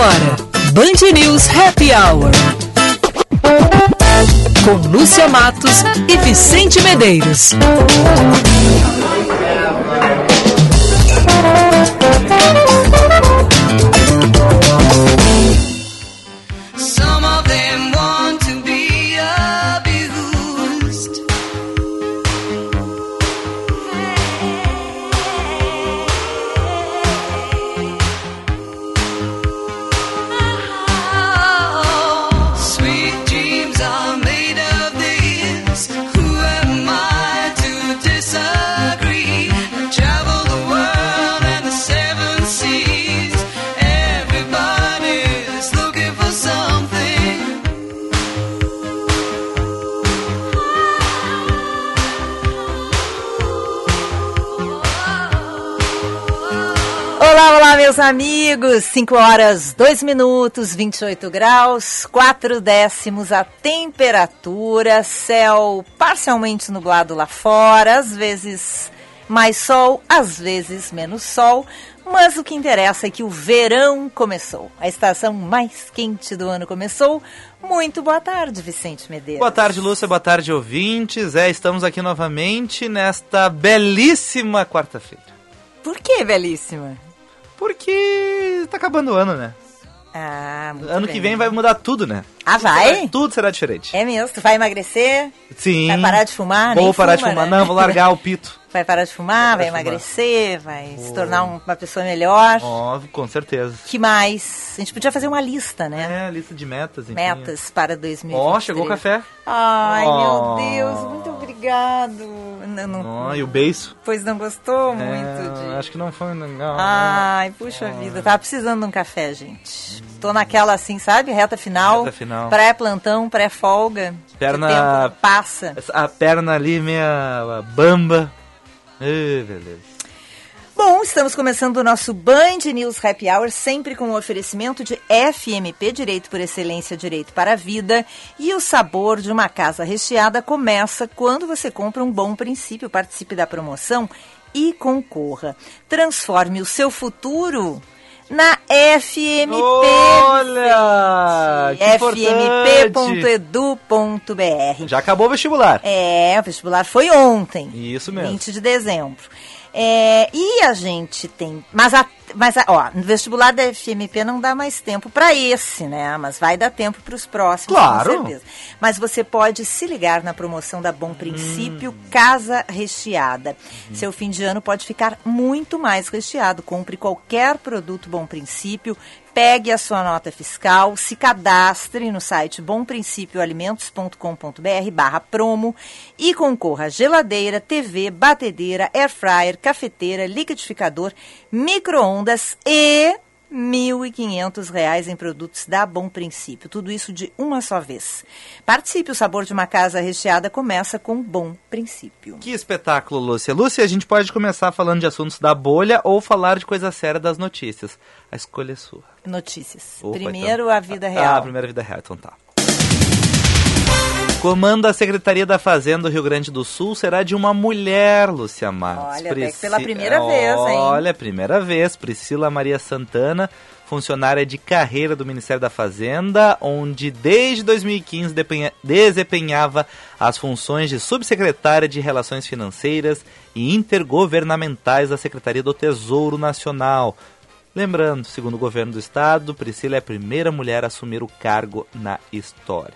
agora, Band News Happy Hour. Com Lúcia Matos e Vicente Medeiros. Amigos, 5 horas 2 minutos, 28 graus, 4 décimos a temperatura, céu parcialmente nublado lá fora, às vezes mais sol, às vezes menos sol, mas o que interessa é que o verão começou. A estação mais quente do ano começou. Muito boa tarde, Vicente Medeiros. Boa tarde, Lúcia. Boa tarde, ouvintes. É, estamos aqui novamente nesta belíssima quarta-feira. Por que belíssima? Porque tá acabando o ano, né? Ah, Ano bem. que vem vai mudar tudo, né? Ah, vai? Tudo será diferente. É mesmo? Tu vai emagrecer? Sim. Vai parar de fumar? Vou Nem parar de fuma, fumar. né? Não, vou largar o pito. Vai parar de fumar, vai de emagrecer, vai se tornar um- uma pessoa melhor. Óbvio, com certeza. que mais? A gente podia fazer uma lista, né? É, lista de metas, enfim. Metas para 2023. Ó, chegou o café. Ai, meu Deus, muito obrigado. Não, não- e o beiço. Pois não gostou É, muito de... Acho que não foi legal. Ai, puxa vida, tava precisando de um café, gente. Tô naquela assim, sabe? Reta final. Reta final. Pré-plantão, pré-folga. Perna- passa. A perna ali meia bamba. Ê, beleza. Bom, estamos começando o nosso Band News Happy Hour, sempre com o oferecimento de FMP Direito por Excelência Direito para a Vida. E o sabor de uma casa recheada começa quando você compra um bom princípio. Participe da promoção e concorra. Transforme o seu futuro na FMP. Olha! fmp.edu.br. Já acabou o vestibular. É, o vestibular foi ontem. Isso mesmo. 20 de dezembro. É, e a gente tem. Mas, a, mas a, ó, no vestibular da FMP não dá mais tempo para esse, né? Mas vai dar tempo para os próximos, Claro. com certeza. Mas você pode se ligar na promoção da Bom Princípio Casa Recheada. Seu fim de ano pode ficar muito mais recheado. Compre qualquer produto Bom Princípio. Pegue a sua nota fiscal, se cadastre no site bomprincipioalimentos.com.br barra promo e concorra a geladeira, TV, batedeira, air fryer, cafeteira, liquidificador, micro-ondas e 1.500 reais em produtos da Bom Princípio. Tudo isso de uma só vez. Participe, o sabor de uma casa recheada começa com Bom Princípio. Que espetáculo, Lúcia. Lúcia, a gente pode começar falando de assuntos da bolha ou falar de coisa séria das notícias. A escolha é sua. Notícias. Opa, Primeiro então. a vida Ah, real. a primeira vida real, então tá. Comando da Secretaria da Fazenda do Rio Grande do Sul será de uma mulher, Lúcia Matos. Olha, pela primeira vez, hein? Olha, primeira vez. Priscila Maria Santana, funcionária de carreira do Ministério da Fazenda, onde desde 2015 depenha- desempenhava as funções de subsecretária de Relações Financeiras e Intergovernamentais da Secretaria do Tesouro Nacional. Lembrando, segundo o governo do estado, Priscila é a primeira mulher a assumir o cargo na história.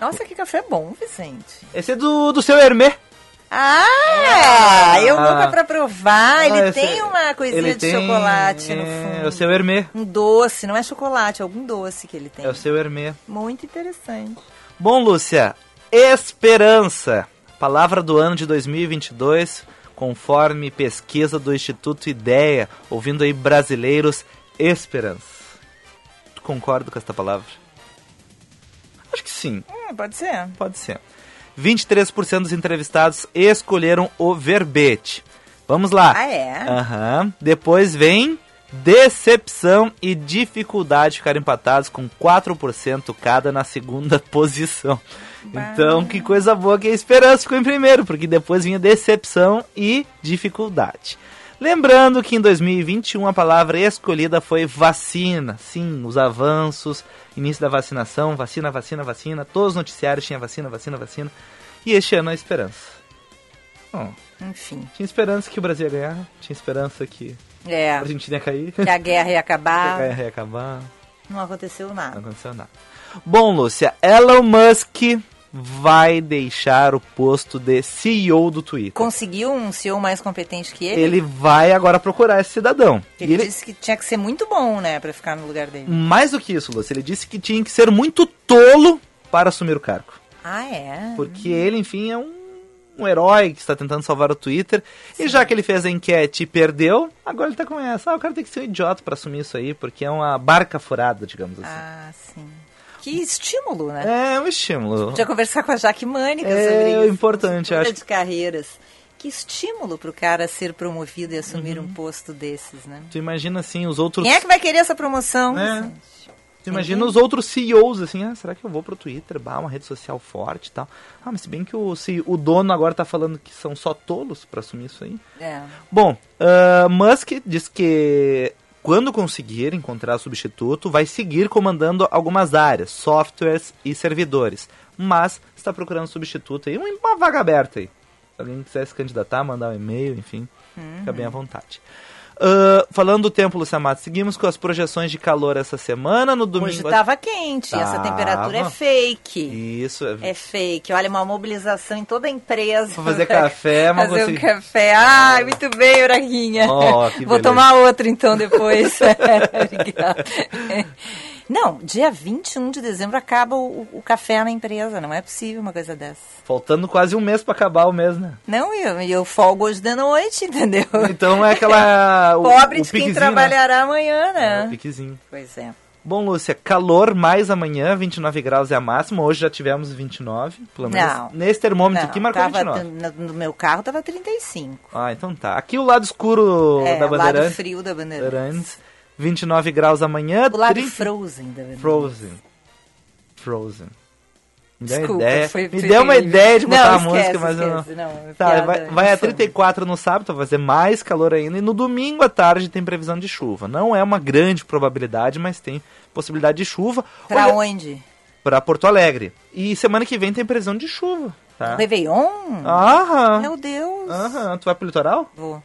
Nossa, que café bom, Vicente. Esse é do, do seu Hermê. Ah, eu Ah. louca pra provar. Ele Ah, tem uma coisinha ele de tem- chocolate no é, fundo. É o seu Hermê. Um doce, não é chocolate, é algum doce que ele tem. É o seu Hermê. Muito interessante. Bom, Lúcia, esperança. Palavra do ano de 2022, conforme pesquisa do Instituto Ideia, ouvindo aí brasileiros, esperança. Tu concorda com esta palavra? Acho que sim. Hum, pode ser. Pode ser. 23% dos entrevistados escolheram o verbete. Vamos lá. Ah, é? Aham. Depois vem decepção e dificuldade ficaram empatados com 4% cada na segunda posição. Então, que coisa boa que a esperança ficou em primeiro, porque depois vinha decepção e dificuldade. Lembrando que em 2021 a palavra escolhida foi vacina. Sim, os avanços, início da vacinação, vacina, vacina, vacina. Todos os noticiários tinham vacina, vacina, vacina. E este ano a esperança. Bom, Enfim. tinha esperança que o Brasil ia ganhar, tinha esperança que É. a Argentina ia cair, Que a guerra ia que a acabar. guerra ia acabar. Não aconteceu Não nada. aconteceu nada. Bom, Lúcia, Elon Musk vai deixar o posto de CEO do Twitter. Conseguiu um CEO mais competente que ele? Ele vai agora procurar esse cidadão. Ele, ele- disse que tinha que ser muito bom, né, pra ficar no lugar dele. Mais do que isso, Lúcia, ele disse que tinha que ser muito tolo para assumir o cargo. Ah, é? Porque ele, enfim, é um, um herói que está tentando salvar o Twitter. E já que ele fez a enquete e perdeu, agora ele tá com essa. Ah, o cara tem que ser um idiota para assumir isso aí, porque é uma barca furada, digamos assim. Ah, sim. Que estímulo, né? É um estímulo. Podia conversar com a Jaque Mânica É sobre isso. importante, Consultora acho. de carreiras. Que estímulo pro cara ser promovido e assumir Uhum. um posto desses, né? Tu imagina assim, os outros. Quem é que vai querer essa promoção? É. Tu imagina os outros CEOs assim, ah, será que eu vou pro Twitter? Bah, uma rede social forte e tal. Ah, mas se bem que o, se, o dono agora tá falando que são só tolos para assumir isso aí. É. Bom, ah, Musk diz que quando conseguir encontrar substituto, vai seguir comandando algumas áreas, softwares e servidores. Mas está procurando substituto aí, uma, vaga aberta aí. Se alguém quiser se candidatar, mandar um e-mail, enfim, fica bem à vontade. Ah, falando do tempo, Lucia Matos, seguimos com as projeções de calor essa semana. No domingo. Hoje tava quente, essa Tava. temperatura é fake. Isso, é. É fake. Olha, uma mobilização em toda a empresa. Pra fazer café, mas Fazer um consegui- café. Ai, muito bem, Uraguinha. Que Vou beleza. tomar outro então depois. Obrigada. Não, dia 21 de dezembro acaba o, o café na empresa. Não é possível uma coisa dessa. Faltando quase um mês pra acabar o mês, né? Não, e eu, eu folgo hoje de noite, entendeu? Então é aquela. o- Pobre o de quem piquezinho, trabalhará amanhã, Né? É, o né? piquezinho. Pois é. Bom, Lúcia, calor mais amanhã, 29 graus é a máxima. Hoje já tivemos 29, pelo menos. Não. Nesse termômetro Não, aqui marcou tava, 29. no, meu carro tava 35. Ah, então tá. Aqui o lado escuro é, da o lado Bandeirantes. frio da Bandeirantes. Bandeirantes, 29 graus amanhã. O lado 30 frozen da Bandeirantes. Frozen. Frozen. Me deu Desculpa, ideia, foi- me deu uma ideia de botar Não, a música, esquece, mas eu não. esquece, não, é Tá, vai, vai a infame. 34 no sábado, vai fazer mais calor ainda. E no domingo à tarde tem previsão de chuva. Não é uma grande probabilidade, mas tem possibilidade de chuva. Pra Olha, onde? pra Porto Alegre. E semana que vem tem previsão de chuva. Tá? Réveillon? Aham. Meu Deus. Aham. Tu vai pro litoral? Vou.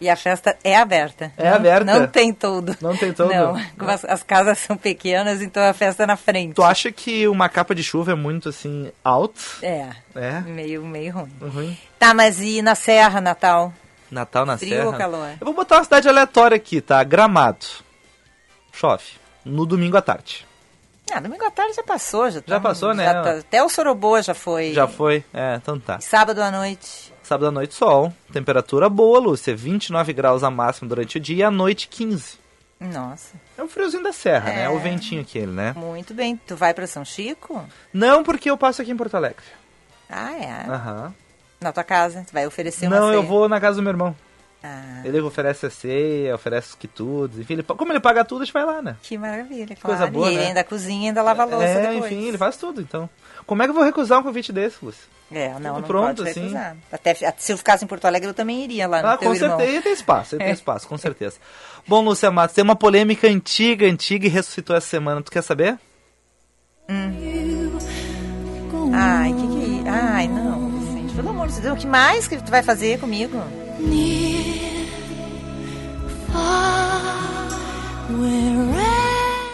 E a festa é aberta. É Não- aberta? Não tem todo. Não tem todo? Não, as, as casas são pequenas, então a festa é na frente. Tu acha que uma capa de chuva é muito assim, out? É, É? meio, meio ruim. Ruim. Tá, mas e na Serra, Natal? Natal na Frio Serra. ou calor? Eu vou botar uma cidade aleatória aqui, tá? Gramado. Chove. No domingo à tarde. Ah, domingo à tarde já passou. Já, Já tá- passou, né? já tá- até o Soroboa já foi. Já foi? É, então tá. E sábado à noite. Sábado à noite, sol. Temperatura boa, Lúcia. 29 graus a máxima durante o dia e à noite 15. Nossa, É o friozinho da serra, né? É o É. ventinho aquele, né? muito bem. Tu vai pra São Chico? Não porque eu passo aqui em Porto Alegre. Ah, é. Aham. Na tua casa? Tu vai oferecer uma Não, eu ceia? vou na casa do meu irmão. Ah, Ele oferece a ceia, oferece os quitutes, enfim, ele, como ele paga tudo, a gente vai lá, né? que maravilha, coisa claro. boa, e ele né? ainda cozinha ainda lava a louça é, depois. enfim, ele faz tudo, então. Como é que eu vou recusar um convite desse, Lúcia? É, não, Tudo não pronto, pode assim. recusar. Até, se eu ficasse em Porto Alegre, eu também iria lá no Ah, teu com irmão. certeza, tem espaço, tem espaço, com certeza. Bom, Lúcia Matos, tem uma polêmica antiga, antiga e ressuscitou essa semana, tu quer saber? Ai, que que... Ai, não, Vicente, pelo amor de Deus, o que mais que tu vai fazer comigo?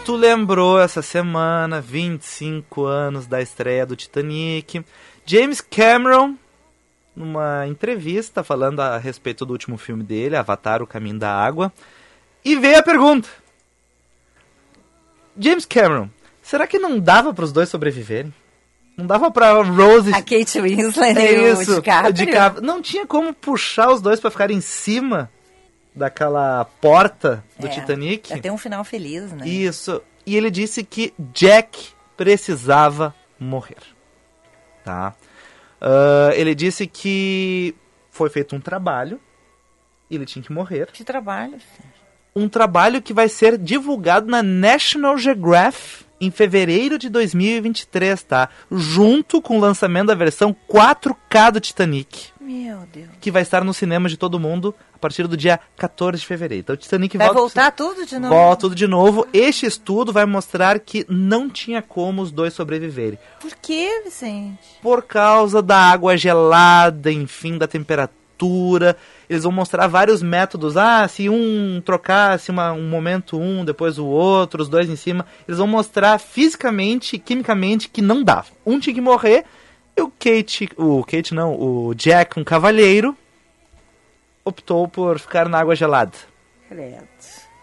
Tu lembrou essa semana, 25 anos da estreia do Titanic. James Cameron, numa entrevista falando a respeito do último filme dele, Avatar, O Caminho da Água. E veio a pergunta. James Cameron, será que não dava para os dois sobreviverem? Não dava pra Rose... A Kate Winslet É e o DiCaprio. DiCaprio. Não tinha como puxar os dois pra ficar em cima daquela porta do É, Titanic. Já tem um final feliz, né? Isso. E ele disse que Jack precisava morrer. Tá? Ah, ele disse que foi feito um trabalho e ele tinha que morrer. Que trabalho. Um trabalho que vai ser divulgado na National Geographic em fevereiro de 2023, tá? Junto com o lançamento da versão 4K do Titanic, Meu Deus. que vai estar nos cinemas de todo mundo a partir do dia 14 de fevereiro. Então o Titanic Vai volta voltar tudo de novo? Volta tudo de novo. Este estudo vai mostrar que não tinha como os dois sobreviverem. Por que, Vicente? Por causa da água gelada, enfim, da temperatura. Eles vão mostrar vários métodos. Ah, se um trocasse uma, um momento um, depois o outro, os dois em cima. Eles vão mostrar fisicamente quimicamente que não dava. Um tinha que morrer. E o Kate, o Kate não, o Jack, um cavalheiro, optou por ficar na água gelada. Credo.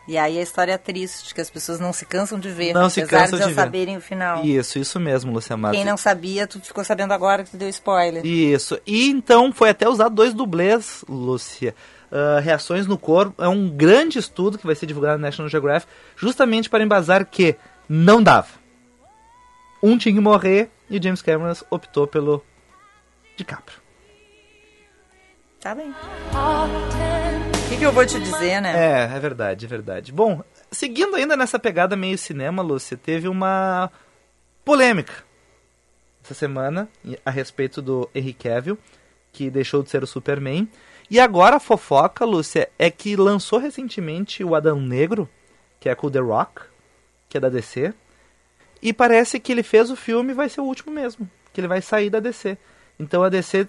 E aí a história é triste, que as pessoas não se cansam de ver, Não se apesar cansam de já de ver. saberem o final. Isso, isso mesmo, Lucia Matos. Quem não sabia, tu ficou sabendo agora que tu deu spoiler. Isso. E então foi até usar dois dublês, Lúcia. Ah, reações no corpo. É um grande estudo que vai ser divulgado na National Geographic, justamente para embasar que não dava. Um tinha que morrer e o James Cameron optou pelo DiCaprio. Tá bem. O que, que eu vou te dizer, né? É, é verdade, é verdade. Bom, seguindo ainda nessa pegada meio cinema, Lúcia, teve uma polêmica essa semana a respeito do Henry Cavill, que deixou de ser o Superman. E agora a fofoca, Lúcia, é que lançou recentemente o Adão Negro, que é com o The Rock, que é da DC. E parece que ele fez o filme e vai ser o último mesmo. Que ele vai sair da DC. Então a DC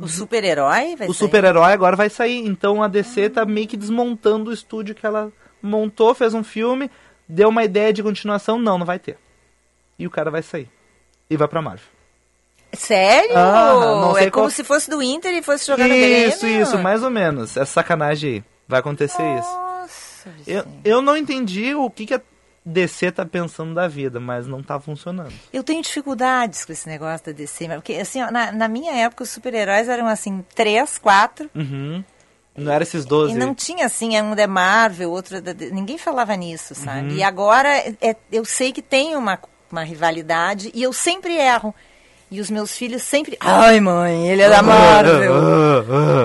O super-herói vai o super-herói agora vai sair. Então a DC tá meio que desmontando o estúdio que ela montou, fez um filme, deu uma ideia de continuação. Não, não vai ter. E o cara vai sair. E vai pra Marvel. Sério? Ah, é como qual- se fosse do Inter e fosse jogar no Grêmio? Isso, isso, mais ou menos. Essa sacanagem aí. Vai acontecer isso. Nossa, Eu, eu não entendi o que, que a DC tá pensando da vida, mas não tá funcionando. Eu tenho dificuldades com esse negócio da DC, porque assim, ó, na, na minha época os super-heróis eram assim, três, quatro, Uhum. Não era esses 12. e não tinha assim, é um da Marvel, outro é da... Ninguém falava nisso, sabe? Uhum. E agora é- eu sei que tem uma, uma rivalidade e eu sempre erro. E os meus filhos sempre. Ai, mãe, ele é da Marvel.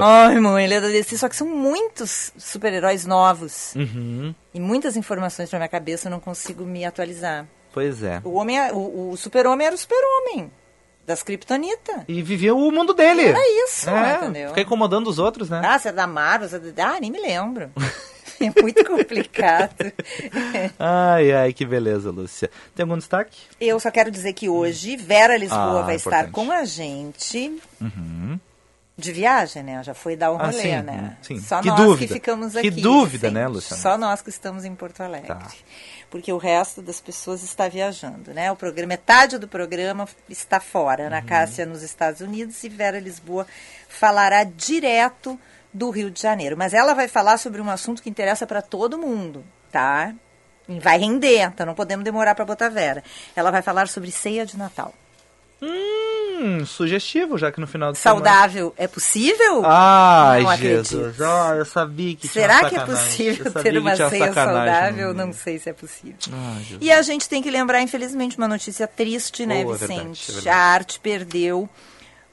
Ai, mãe, ele é da DC. Só que são muitos super-heróis novos. Uhum. E muitas informações pra minha cabeça eu não consigo me atualizar. Pois é. O homem, é- o, o super-homem era o super-homem. Das Kryptonita. E vivia o mundo dele. Era isso, é, entendeu? Fica incomodando os outros, né? Ah, você é da Marvel? Você é da... Ah, nem me lembro. é muito complicado. Ai, ai, que beleza, Lúcia. Tem algum destaque? Eu só quero dizer que hoje Vera Lisboa Ah, vai estar importante. com a gente Uhum. de viagem, né? Já foi dar um Ah, rolê, sim, né? sim. Só Que nós dúvida. que ficamos Que aqui. dúvida, sim. né, Luciana? Só nós que estamos em Porto Alegre. Tá. Porque o resto das pessoas está viajando, né? O programa, metade do programa está fora. Uhum. Ana Cássia nos Estados Unidos e Vera Lisboa falará direto do Rio de Janeiro. Mas ela vai falar sobre um assunto que interessa para todo mundo, tá? E vai render, então não podemos demorar para botar Vera. Ela vai falar sobre ceia de Natal. Hum, sugestivo, já que no final semana... Saudável é possível? Ai, Não Jesus. Ah, eu sabia que Será que é possível ter uma ceia saudável? Não sei se é possível. Ai. E a gente tem que lembrar, infelizmente, uma notícia triste, né, Oh, é Vicente? verdade, é verdade. A arte perdeu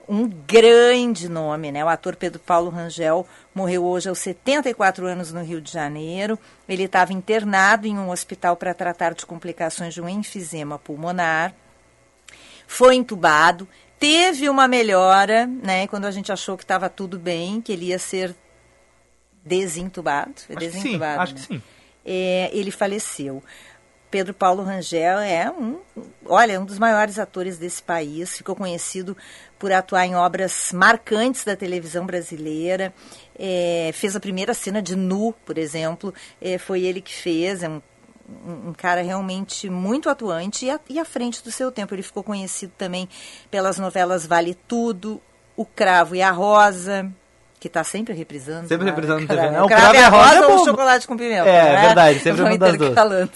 um grande nome, né? O ator Pedro Paulo Rangel morreu hoje aos 74 anos no Rio de Janeiro. Ele estava internado em um hospital para tratar de complicações de um enfisema pulmonar. Foi entubado, teve uma melhora, né? Quando a gente achou que estava tudo bem, que ele ia ser desentubado. Foi Acho que sim, desentubado. acho né? que sim. é, ele faleceu. Pedro Paulo Rangel é um, olha, um dos maiores atores desse país. Ficou conhecido por atuar em obras marcantes da televisão brasileira. É, fez a primeira cena de Nu, por exemplo. É, foi ele que fez. É um, um- cara realmente muito atuante e à, e à frente do seu tempo. Ele ficou conhecido também pelas novelas Vale Tudo, O Cravo e a Rosa, que está sempre reprisando. Sempre né? reprisando na TV, né? O Cravo e a Rosa é ou o Chocolate com Pimenta. É, né? verdade, sempre uma das duas. intercalando.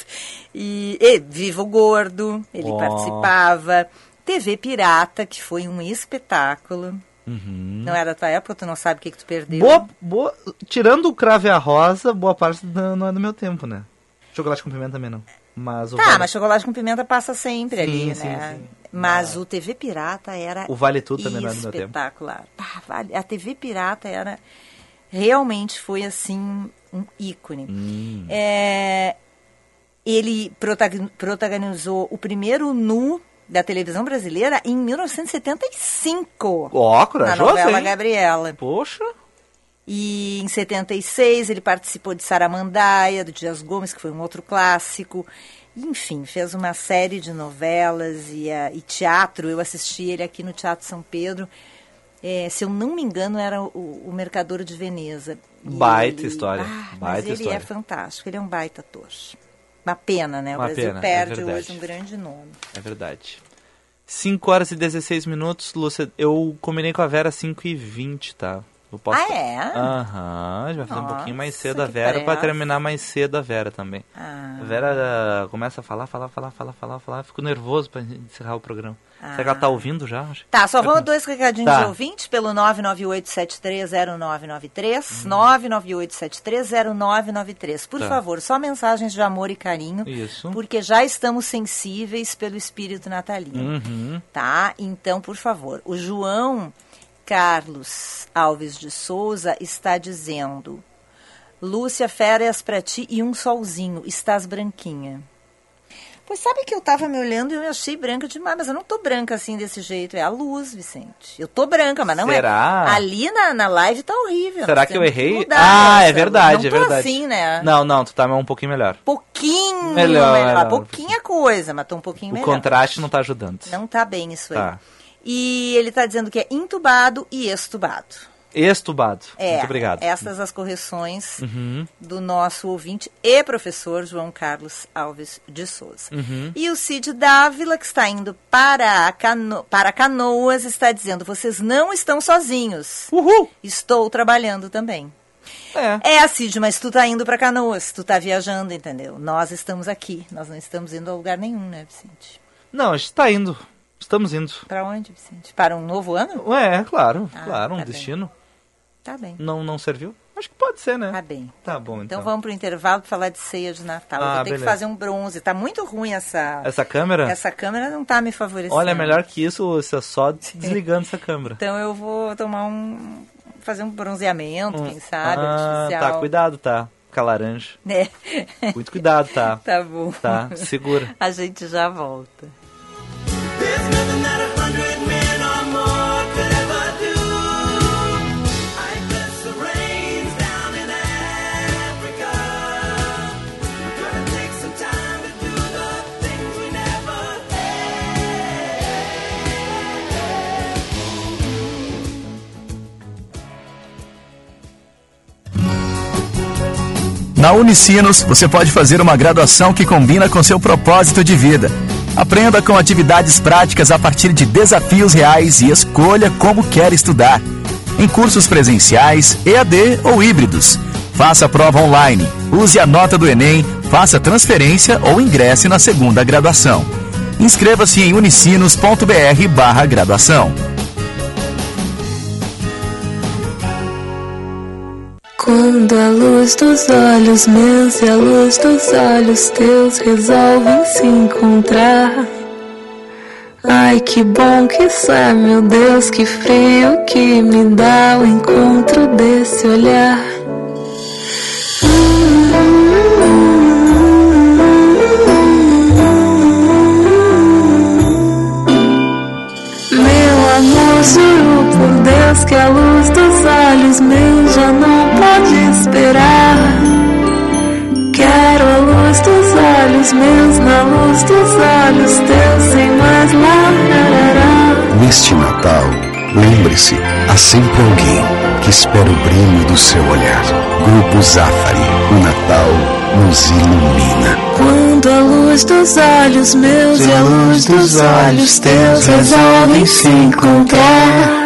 E, e Viva o Gordo, ele Ó. participava. TV Pirata, que foi um espetáculo. Uhum. Não é da tua época, tu não sabe o que, que tu perdeu. Boa, boa, tirando o cravo e a rosa, boa parte não, não é do meu tempo, né? Chocolate com pimenta também não. Mas o Tá, vale, mas chocolate com pimenta passa sempre Sim, ali, sim, né? sim. Mas o TV Pirata era o Vale Tudo também não é do meu tempo. espetacular. A TV Pirata era realmente foi assim um ícone. Hum. É, ele protag- protagonizou o primeiro nu da televisão brasileira em 1975. Ó, na corajoso, novela hein? Gabriela. Poxa. E em 76 ele participou de Saramandaia, do Dias Gomes, que foi um outro clássico. Enfim, fez uma série de novelas e, ah, e teatro. Eu assisti ele aqui no Teatro São Pedro. É, se eu não me engano, era o, o Mercador de Veneza. E Baita história, Ah, mas baita ele história. é fantástico, ele é um baita ator. Uma pena, né? O Uma Brasil pena, é perde verdade. hoje um grande nome. É verdade. 5 horas e 16 minutos, Lúcia. Eu combinei com a Vera 5 e 20, tá? Eu posso... Ah, é? Aham, a gente vai fazer um pouquinho mais cedo a Vera pra pressa. terminar mais cedo a Vera também. Ah. A Vera ah, começa a falar, falar, falar, falar, falar, falar. Fico nervoso pra encerrar o programa. Será que ela tá ouvindo já? Tá, só vou dois recadinhos Tá. de ouvinte pelo 998730993, Hum. 998730993. Por Tá. favor, só mensagens de amor e carinho, Isso. porque já estamos sensíveis pelo espírito natalino, Uhum. tá? Então, por favor, o João Carlos Alves de Souza está dizendo: Lúcia, férias pra ti e um solzinho, estás branquinha. Pois sabe que eu tava me olhando e eu achei branca demais, mas eu não tô branca assim desse jeito. É a luz, Vicente. Eu tô branca, mas não Será? é. Ali na, na live tá horrível. Será que eu errei? mudar ah, é essa. verdade, não é verdade. assim, né? Não, não, tu tá um pouquinho melhor. Pouquinho Melhor, melhor. Pouquinha coisa, mas tô um pouquinho O melhor. contraste não tá ajudando. Não tá bem isso aí. E ele tá dizendo que é intubado e extubado. Estubado. É, Muito obrigado. essas as correções Uhum. do nosso ouvinte e professor João Carlos Alves de Souza. Uhum. E o Cid Dávila, que está indo para, Cano para Canoas, está dizendo: vocês não estão sozinhos. Uhul! Estou trabalhando também. É. É, Cid, mas tu tá indo para Canoas, tu tá viajando, entendeu? Nós estamos aqui, nós não estamos indo a lugar nenhum, né, Vicente? Não, a gente tá indo. Estamos indo. Para onde, Vicente? Para um novo ano? Ué, claro, Ah, claro, um tá bem. destino. Tá bem. Não, não serviu? Acho que pode ser, né? Tá bem. Tá bom, então. Então vamos pro intervalo para falar de ceia de Natal. Eu Ah, vou ter beleza. que fazer um bronze. Tá muito ruim essa. Essa câmera? Essa câmera não tá me favorecendo. Olha, melhor que isso, você só desligando essa câmera. Então eu vou tomar um. fazer um bronzeamento, quem sabe, ah, artificial. tá, cuidado, tá? Fica laranja. Né? Muito cuidado, tá? tá bom. Tá, segura. A gente já volta. Na Unicinos, você pode fazer uma graduação que combina com seu propósito de vida. Aprenda com atividades práticas a partir de desafios reais e escolha como quer estudar. Em cursos presenciais, EAD ou híbridos. Faça prova online, use a nota do Enem, faça transferência ou ingresse na segunda graduação. Inscreva-se em unicinos.br barra graduação. Quando a luz dos olhos meus e a luz dos olhos teus resolvem se encontrar. Ai, que bom que isso é, meu Deus, que frio que me dá o encontro desse olhar. Meu amor, juro por Deus que a luz dos olhos meus já não pode esperar. Quero a luz dos olhos meus na luz dos olhos teus sem mais larará. Neste Natal, lembre-se, há sempre alguém que espera o brilho do seu olhar. Grupo Zafari, o Natal nos ilumina. Quando a luz dos olhos meus e a luz dos olhos teus resolvem se encontrar.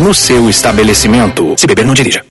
no seu estabelecimento. Se beber, não dirija.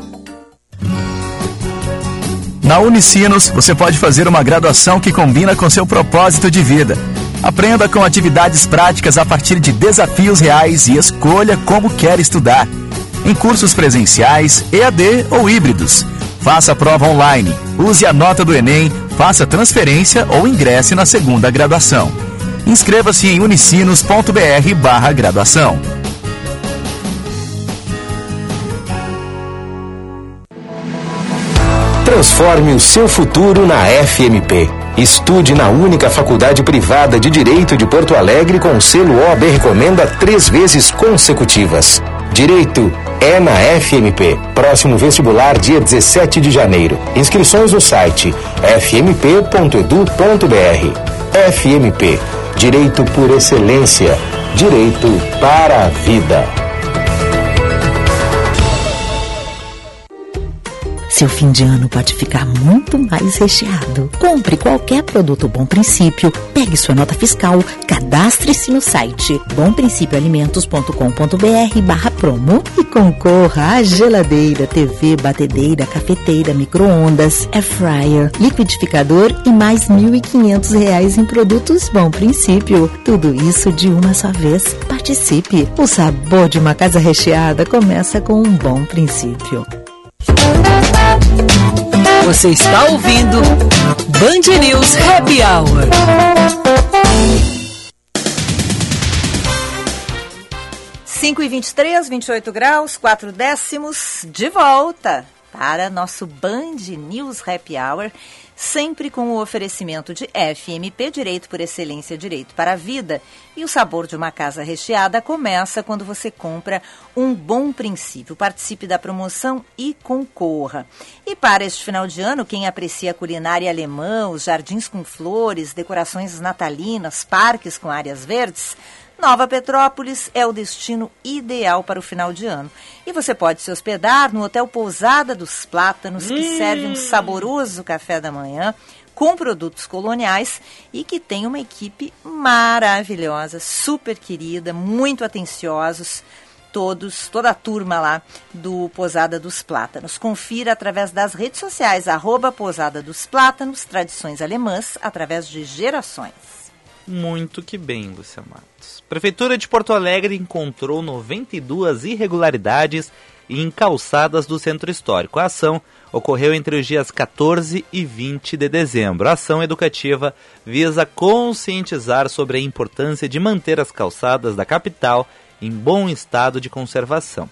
Na Unicinos, você pode fazer uma graduação que combina com seu propósito de vida. Aprenda com atividades práticas a partir de desafios reais e escolha como quer estudar. Em cursos presenciais, EAD ou híbridos. Faça prova online, use a nota do Enem, faça transferência ou ingresse na segunda graduação. Inscreva-se em unicinos.br Transforme o seu futuro na FMP. Estude na única faculdade privada de Direito de Porto Alegre com o selo OAB Recomenda três vezes consecutivas. Direito é na FMP. Próximo vestibular, dia 17 de janeiro. Inscrições no site fmp.edu.br. FMP. Direito por excelência. Direito para a vida. Seu fim de ano pode ficar muito mais recheado. Compre qualquer produto Bom Princípio, pegue sua nota fiscal, cadastre-se no site bomprincipioalimentos.com.br barra promo e concorra à geladeira, TV, batedeira, cafeteira, micro-ondas, air fryer, liquidificador e mais 1.500 reais em produtos Bom Princípio. Tudo isso de uma só vez. Participe! O sabor de uma casa recheada começa com um bom princípio. Você está ouvindo Band News Happy Hour. Cinco e 23, 28 graus, 4 décimos, de volta para nosso Band News Happy Hour, sempre com o oferecimento de FMP Direito por Excelência Direito para a Vida. E o sabor de uma casa recheada começa quando você compra um bom princípio. Participe da promoção e concorra. E para este final de ano, quem aprecia a culinária alemã, os jardins com flores, decorações natalinas, parques com áreas verdes, Nova Petrópolis é o destino ideal para o final de ano. E você pode se hospedar no Hotel Pousada dos Plátanos, que serve um saboroso café da manhã com produtos coloniais e que tem uma equipe maravilhosa, super querida, muito atenciosos. Todos, toda a turma lá do Posada dos Plátanos. Confira através das redes sociais, arroba Posada dos Plátanos, tradições alemãs, através de gerações. Muito que bem, Lúcia Matos. Prefeitura de Porto Alegre encontrou 92 irregularidades em calçadas do centro histórico. A ação ocorreu entre os dias 14 e 20 de dezembro. A ação educativa visa conscientizar sobre a importância de manter as calçadas da capital em bom estado de conservação.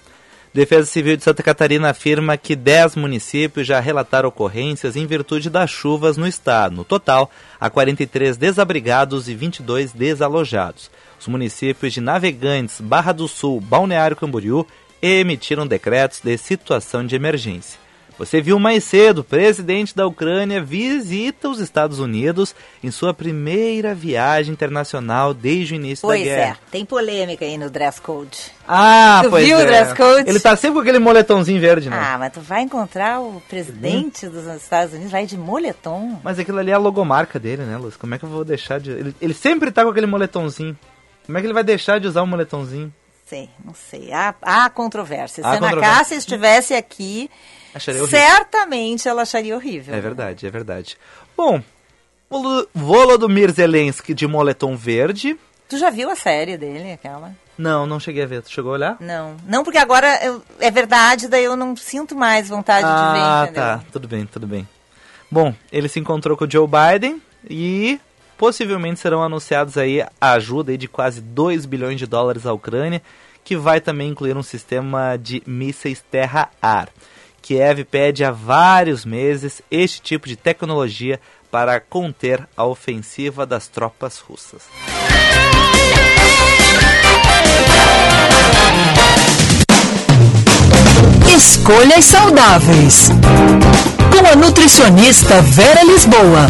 Defesa Civil de Santa Catarina afirma que 10 municípios já relataram ocorrências em virtude das chuvas no estado. No total, há 43 desabrigados e 22 desalojados. Os municípios de Navegantes, Barra do Sul, Balneário Camboriú emitiram decretos de situação de emergência. Você viu mais cedo, o presidente da Ucrânia visita os Estados Unidos em sua primeira viagem internacional desde o início Pois da guerra. é, tem polêmica aí no dress code. Ah, Tu pois viu o é. dress code? Ele tá sempre com aquele moletomzinho verde, né? Ah, mas tu vai encontrar o presidente dos Estados Unidos lá de moletom. Mas aquilo ali é a logomarca dele, né, Luz? Como é que eu vou deixar de. Ele, ele sempre tá com aquele moletomzinho. Como é que ele vai deixar de usar o moletomzinho? Sei, não sei. Há, há controvérsia. Há Se a Ana. Cássia estivesse aqui, Acharia horrível. certamente ela acharia horrível. É verdade, é verdade. Bom, Volo- Volodymyr Zelensky de moletom verde. Tu já viu a série dele, aquela? Não, não cheguei a ver. Tu chegou a olhar? Não. Não, porque agora eu- é verdade, daí eu não sinto mais vontade de ah, ver, entendeu? tá. Tudo bem, tudo bem. Bom, ele se encontrou com o Joe Biden e possivelmente serão anunciados aí a ajuda aí de quase 2 bilhões de dólares à Ucrânia, que vai também incluir um sistema de mísseis terra-ar. Kiev pede há vários meses este tipo de tecnologia para conter a ofensiva das tropas russas. Escolhas saudáveis. Com a nutricionista Vera Lisboa.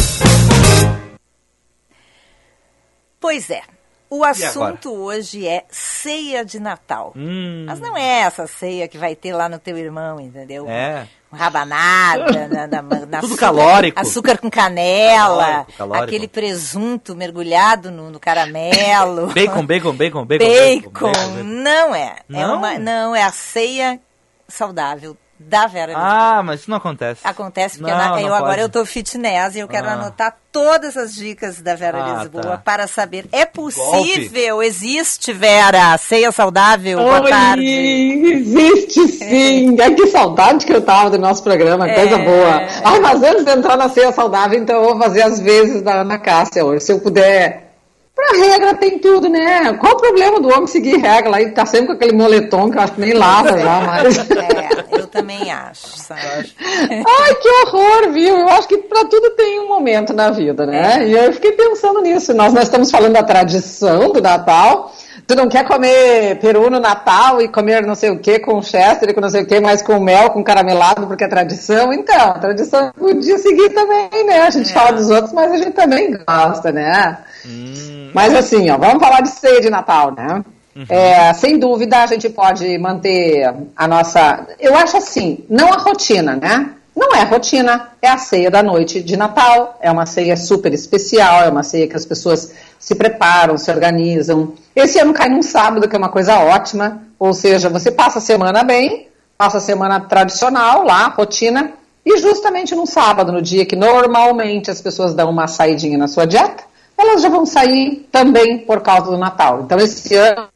Pois é. O assunto hoje é ceia de Natal. Hum, Mas não é essa ceia que vai ter lá no teu irmão, entendeu? é. Com Rabanada, na, na, na Tudo açúcar- calórico. Açúcar com canela, Calórico, calórico. aquele presunto mergulhado no, no caramelo. Bacon, bacon, bacon, bacon. Bacon. Não é. É Não? uma, não, é a ceia saudável da Vera Lisboa. Ah, mas isso não acontece. Acontece porque Não, eu agora pode. eu tô fitness e eu quero Ah. anotar todas as dicas da Vera Ah, Lisboa tá. para saber. É possível? Existe, Vera, ceia saudável? Boa Oi, tarde. existe sim. Ai, que saudade que eu tava do nosso programa, coisa É. boa. Ai, mas antes de entrar na ceia saudável, então eu vou fazer as vezes da Ana Cássia hoje. Se eu puder. Pra regra tem tudo, né? Qual o problema do homem seguir regra? Ele tá sempre com aquele moletom que eu acho que nem lava já, mas. É, eu também acho, sabe? Ai, que horror, viu? Eu acho que para tudo tem um momento na vida, né? E eu fiquei pensando nisso. Nós, nós estamos falando da tradição do Natal. Tu não quer comer peru no Natal e comer não sei o que com chester e com não sei o que, mas com mel, com caramelado, porque é tradição? Então, a tradição podia seguir também, né? A gente fala dos outros, mas a gente também gosta, né? Mas assim, ó, vamos falar de ceia de Natal, né? É, sem dúvida a gente pode manter a nossa. Eu acho assim, não a rotina, né? Não é rotina, é a ceia da noite de Natal, é uma ceia super especial, é uma ceia que as pessoas se preparam, se organizam. Esse ano cai num sábado, que é uma coisa ótima, ou seja, você passa a semana bem, passa a semana tradicional lá, rotina, e justamente num sábado, no dia que normalmente as pessoas dão uma saidinha na sua dieta, elas já vão sair também por causa do Natal. Então, esse ano,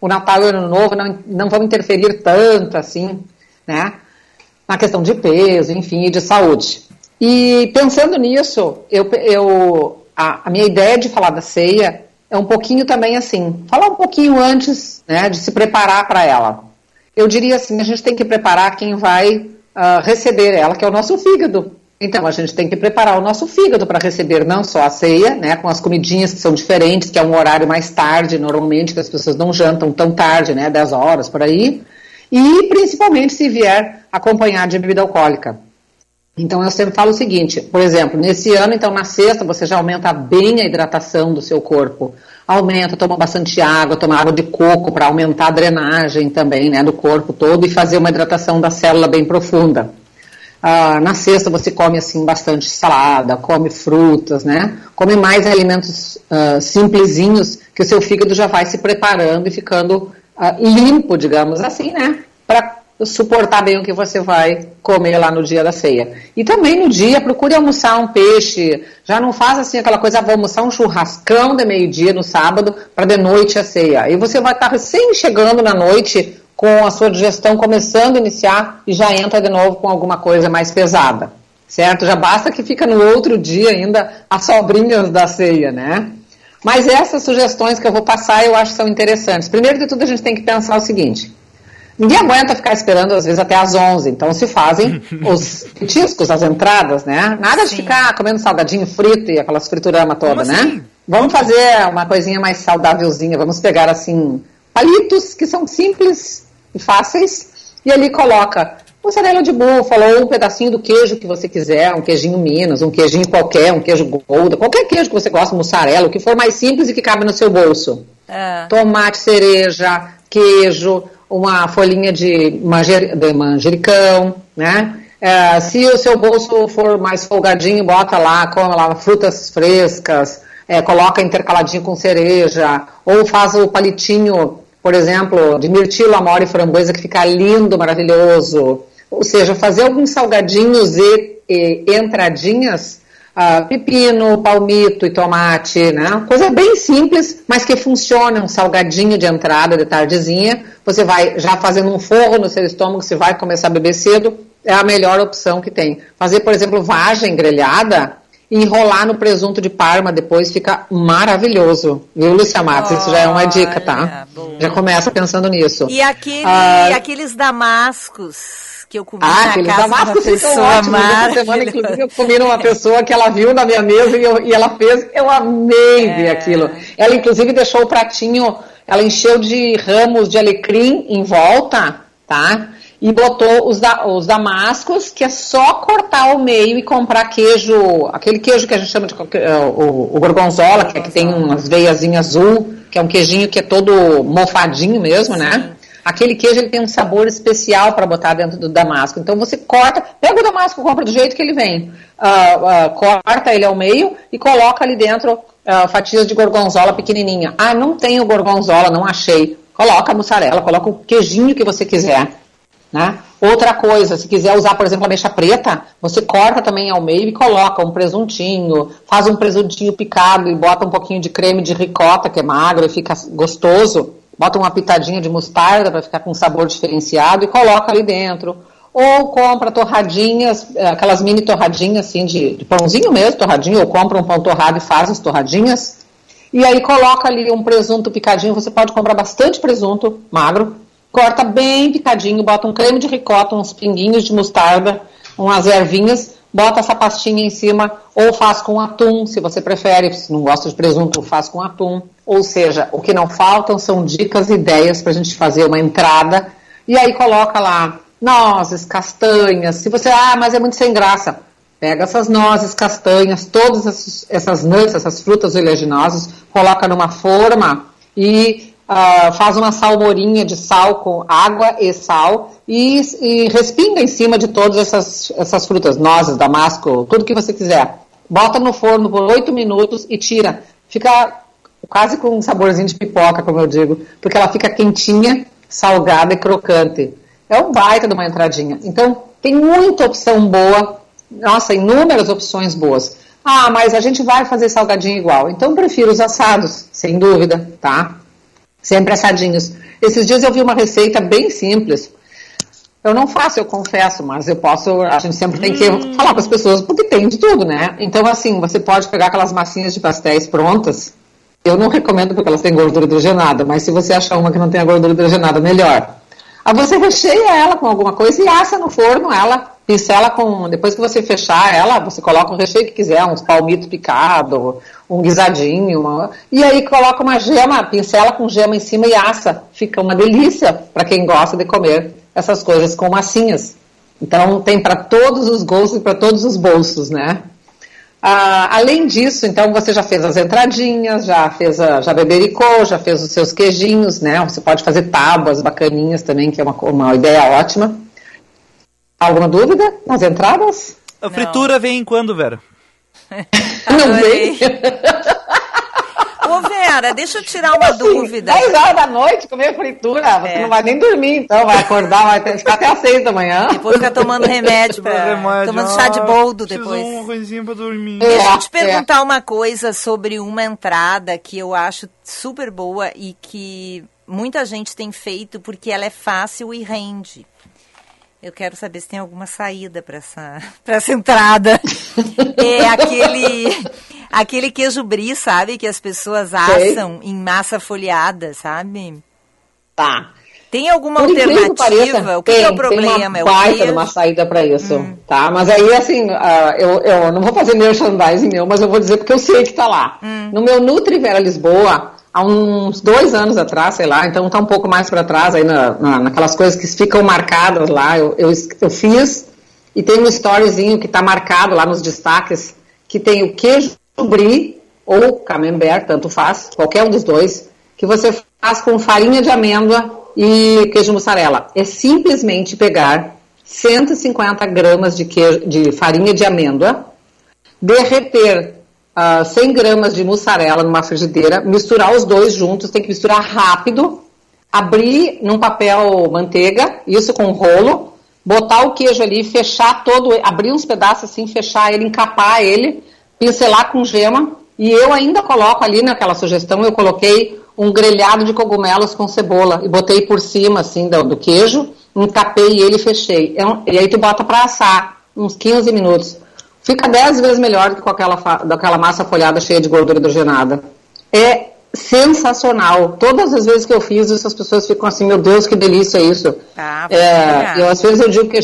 o Natal e o Ano Novo não, não vão interferir tanto assim, né? Na questão de peso, enfim, e de saúde. E pensando nisso, eu, eu, a, a minha ideia de falar da ceia é um pouquinho também assim, falar um pouquinho antes né, de se preparar para ela. Eu diria assim, a gente tem que preparar quem vai ah, receber ela, que é o nosso fígado. Então, a gente tem que preparar o nosso fígado para receber não só a ceia, né, com as comidinhas que são diferentes, que é um horário mais tarde, normalmente, que as pessoas não jantam tão tarde, né, 10 horas por aí, e principalmente se vier acompanhar de bebida alcoólica. Então, eu sempre falo o seguinte, por exemplo, nesse ano, então, na sexta, você já aumenta bem a hidratação do seu corpo. Aumenta, toma bastante água, toma água de coco para aumentar a drenagem também, né, do corpo todo e fazer uma hidratação da célula bem profunda. Ah, na sexta você come assim bastante salada, come frutas, né? Come mais alimentos ah, simplesinhos que o seu fígado já vai se preparando e ficando ah, limpo, digamos assim, né? Para suportar bem o que você vai comer lá no dia da ceia. E também no dia, procure almoçar um peixe. Já não faz assim aquela coisa, ah, vou almoçar um churrascão de meio-dia no sábado para de noite a ceia. Aí você vai estar recém chegando na noite com a sua digestão começando a iniciar e já entra de novo com alguma coisa mais pesada, certo? Já basta que fica no outro dia ainda as sobrinhas da ceia, né? Mas essas sugestões que eu vou passar eu acho que são interessantes. Primeiro de tudo a gente tem que pensar o seguinte, ninguém aguenta ficar esperando às vezes até às 11, então se fazem os petiscos, as entradas, né? Nada de ficar comendo salgadinho frito e aquelas friturama toda, né? Vamos fazer uma coisinha mais saudávelzinha, vamos pegar assim palitos que são simples e fáceis, e ali coloca mussarela de búfalo ou um pedacinho do queijo que você quiser, um queijinho Minas, um queijinho qualquer, um queijo Gouda, qualquer queijo que você gosta, mussarela, o que for mais simples e que cabe no seu bolso. Ah, Tomate, cereja, queijo, uma folhinha de, manger, de manjericão, né? É, se o seu bolso for mais folgadinho, bota lá, come lá frutas frescas, é, coloca intercaladinho com cereja, ou faz o palitinho, por exemplo, de mirtilo, amora e framboesa, que fica lindo, maravilhoso. Ou seja, fazer alguns salgadinhos e, e entradinhas, ah, pepino, palmito e tomate, né? Coisa bem simples, mas que funciona, um salgadinho de entrada de tardezinha. Você vai já fazendo um forro no seu estômago, você vai começar a beber cedo, é a melhor opção que tem. Fazer, por exemplo, vagem grelhada enrolar no presunto de parma depois fica maravilhoso. Viu, Lúcia Matos? Isso já é uma dica, tá? Já começa pensando nisso. E aquele, Ah, aqueles damascos que eu comi Ah, na casa de uma damascos ficam pessoa ótimos. Essa semana, inclusive, eu comi numa pessoa que ela viu na minha mesa e, eu- e ela fez. Eu amei ver aquilo. Ela, inclusive, deixou o pratinho, ela encheu de ramos de alecrim em volta, tá? E botou os, da- os damascos, que é só cortar ao meio e comprar queijo, aquele queijo que a gente chama de eh, o, o gorgonzola, que, é que tem umas veiazinhas azul, que é um queijinho que é todo mofadinho mesmo, né? Aquele queijo ele tem um sabor especial para botar dentro do damasco. Então você corta, pega o damasco, compra do jeito que ele vem, ah, ah, corta ele ao meio e coloca ali dentro ah, fatias de gorgonzola pequenininha. Ah, não tenho gorgonzola, não achei. Coloca a mussarela, coloca o queijinho que você quiser. Né? Outra coisa, se quiser usar, por exemplo, a mexa preta, você corta também ao meio e coloca um presuntinho, faz um presuntinho picado e bota um pouquinho de creme de ricota, que é magro e fica gostoso. Bota uma pitadinha de mostarda para ficar com sabor diferenciado e coloca ali dentro. Ou compra torradinhas, aquelas mini torradinhas assim de, de pãozinho mesmo, torradinho, ou compra um pão torrado e faz as torradinhas. E aí coloca ali um presunto picadinho, você pode comprar bastante presunto magro, corta bem picadinho, bota um creme de ricota, uns pinguinhos de mostarda, umas ervinhas, bota essa pastinha em cima, ou faz com atum, se você prefere, se não gosta de presunto, faz com atum. Ou seja, o que não faltam são dicas e ideias para a gente fazer uma entrada, e aí coloca lá nozes, castanhas, se você, ah, mas é muito sem graça, Pega essas nozes, castanhas, todas essas, essas essas frutas oleaginosas, coloca numa forma e ah, faz uma salmorinha de sal com água e sal e, e respinga em cima de todas essas, essas frutas, nozes, damasco, tudo que você quiser. Bota no forno por 8 minutos e tira. Fica quase com um saborzinho de pipoca, como eu digo, porque ela fica quentinha, salgada e crocante. É um baita de uma entradinha. Então, tem muita opção boa nossa, inúmeras opções boas. Ah, mas a gente vai fazer salgadinho igual. Então prefiro os assados, sem dúvida, tá? Sempre assadinhos. Esses dias eu vi uma receita bem simples. Eu não faço, eu confesso, mas eu posso. A gente sempre tem que falar com as pessoas, porque tem de tudo, né? Então, assim, você pode pegar aquelas massinhas de pastéis prontas. Eu não recomendo porque elas têm gordura hidrogenada, mas se você achar uma que não tem gordura hidrogenada, melhor. Aí você recheia ela com alguma coisa e assa no forno ela, pincela com. Depois que você fechar ela, você coloca o recheio que quiser, uns palmitos picados, um guisadinho, uma- e aí coloca uma gema, pincela com gema em cima e assa. Fica uma delícia para quem gosta de comer essas coisas com massinhas. Então tem para todos os gostos e para todos os bolsos, né? Ah, além disso, então você já fez as entradinhas, já fez a, já bebericou, já fez os seus queijinhos, né? Você pode fazer tábuas bacaninhas também, que é uma, uma ideia ótima. Alguma dúvida nas entradas? A fritura vem quando, Vera? Não vem? Ô, Vera, deixa eu tirar uma dúvida. 10 horas da noite, comer fritura, você É. não vai nem dormir, então vai acordar, vai ter- ficar até às 6 da manhã. Depois fica tomando remédio, pra, tomando chá de boldo depois. uma coisinha pra dormir. Deixa eu te É, é. perguntar uma coisa sobre uma entrada que eu acho super boa e que muita gente tem feito porque ela é fácil e rende. Eu quero saber se tem alguma saída para essa, pra essa entrada. é aquele, aquele queijo brie, sabe? Que as pessoas Sei. assam em massa folheada, sabe? Tá. Tem alguma Por alternativa? pareça, o que, tem, é o Tem problema? uma É o baita queijo? uma saída para isso, tá? Mas aí, assim, ah, eu, eu não vou fazer merchandising meu, mas eu vou dizer porque eu sei que tá lá. No meu Nutri Vera Lisboa, há uns dois anos atrás, sei lá, então tá um pouco mais para trás, aí na, na- naquelas coisas que ficam marcadas lá, eu, eu, eu fiz, e tem um storyzinho que tá marcado lá nos destaques, que tem o queijo brie ou camembert, tanto faz, qualquer um dos dois, que você faz com farinha de amêndoa e queijo mussarela. É simplesmente pegar 150 gramas de, queijo, de farinha de amêndoa, derreter ah, 100 gramas de mussarela numa frigideira, misturar os dois juntos, tem que misturar rápido, abrir num papel manteiga, isso com rolo, botar o queijo ali, fechar todo, abrir uns pedaços assim, fechar ele, encapar ele, pincelar com gema, e eu ainda coloco ali naquela sugestão, eu coloquei um grelhado de cogumelos com cebola e botei por cima assim do, do queijo, encapei ele e fechei. É um- e aí tu bota para assar uns 15 minutos. Fica 10 vezes melhor do que com aquela, daquela massa folhada cheia de gordura hidrogenada. É sensacional. Todas as vezes que eu fiz isso, as pessoas ficam assim, meu Deus, que delícia isso. Tá, É, eu, às vezes eu digo que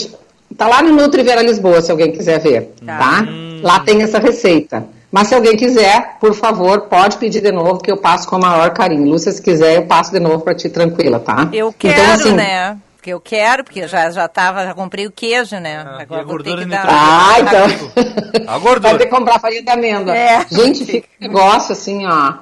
tá lá no Nutri Vera Lisboa, se alguém quiser ver, Tá. tá? Lá tem essa receita. Mas se alguém quiser, por favor, pode pedir de novo que eu passo com o maior carinho. Lúcia, se quiser, eu passo de novo para ti tranquila, tá? Eu quero, então, assim, né? Porque eu quero, porque já, já tava, já comprei o queijo, né? Agora a vou ter gordura que dar. Ah, então. A gordura. Vai ter que comprar farinha de amêndoa. É. Gente, fica um negócio assim, ó.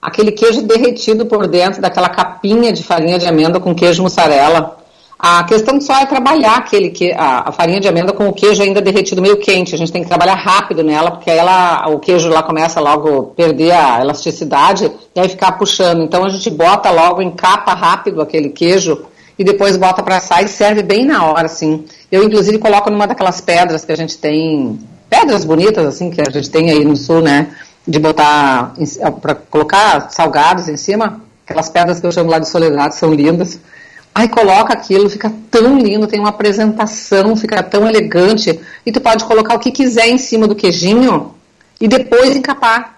Aquele queijo derretido por dentro daquela capinha de farinha de amêndoa com queijo mussarela. A questão só é trabalhar aquele que, a, a farinha de amêndoa com o queijo ainda derretido meio quente. A gente tem que trabalhar rápido nela, porque aí ela, o queijo lá começa logo a perder a elasticidade e aí ficar puxando. Então a gente bota logo, encapa rápido aquele queijo e depois bota para assar e serve bem na hora, assim. Eu, inclusive, coloco numa daquelas pedras que a gente tem, pedras bonitas, assim, que a gente tem aí no sul, né? De botar, para colocar salgados em cima. Aquelas pedras que eu chamo lá de soledade, são lindas. Aí coloca aquilo, fica tão lindo, tem uma apresentação, fica tão elegante. E tu pode colocar o que quiser em cima do queijinho e depois encapar.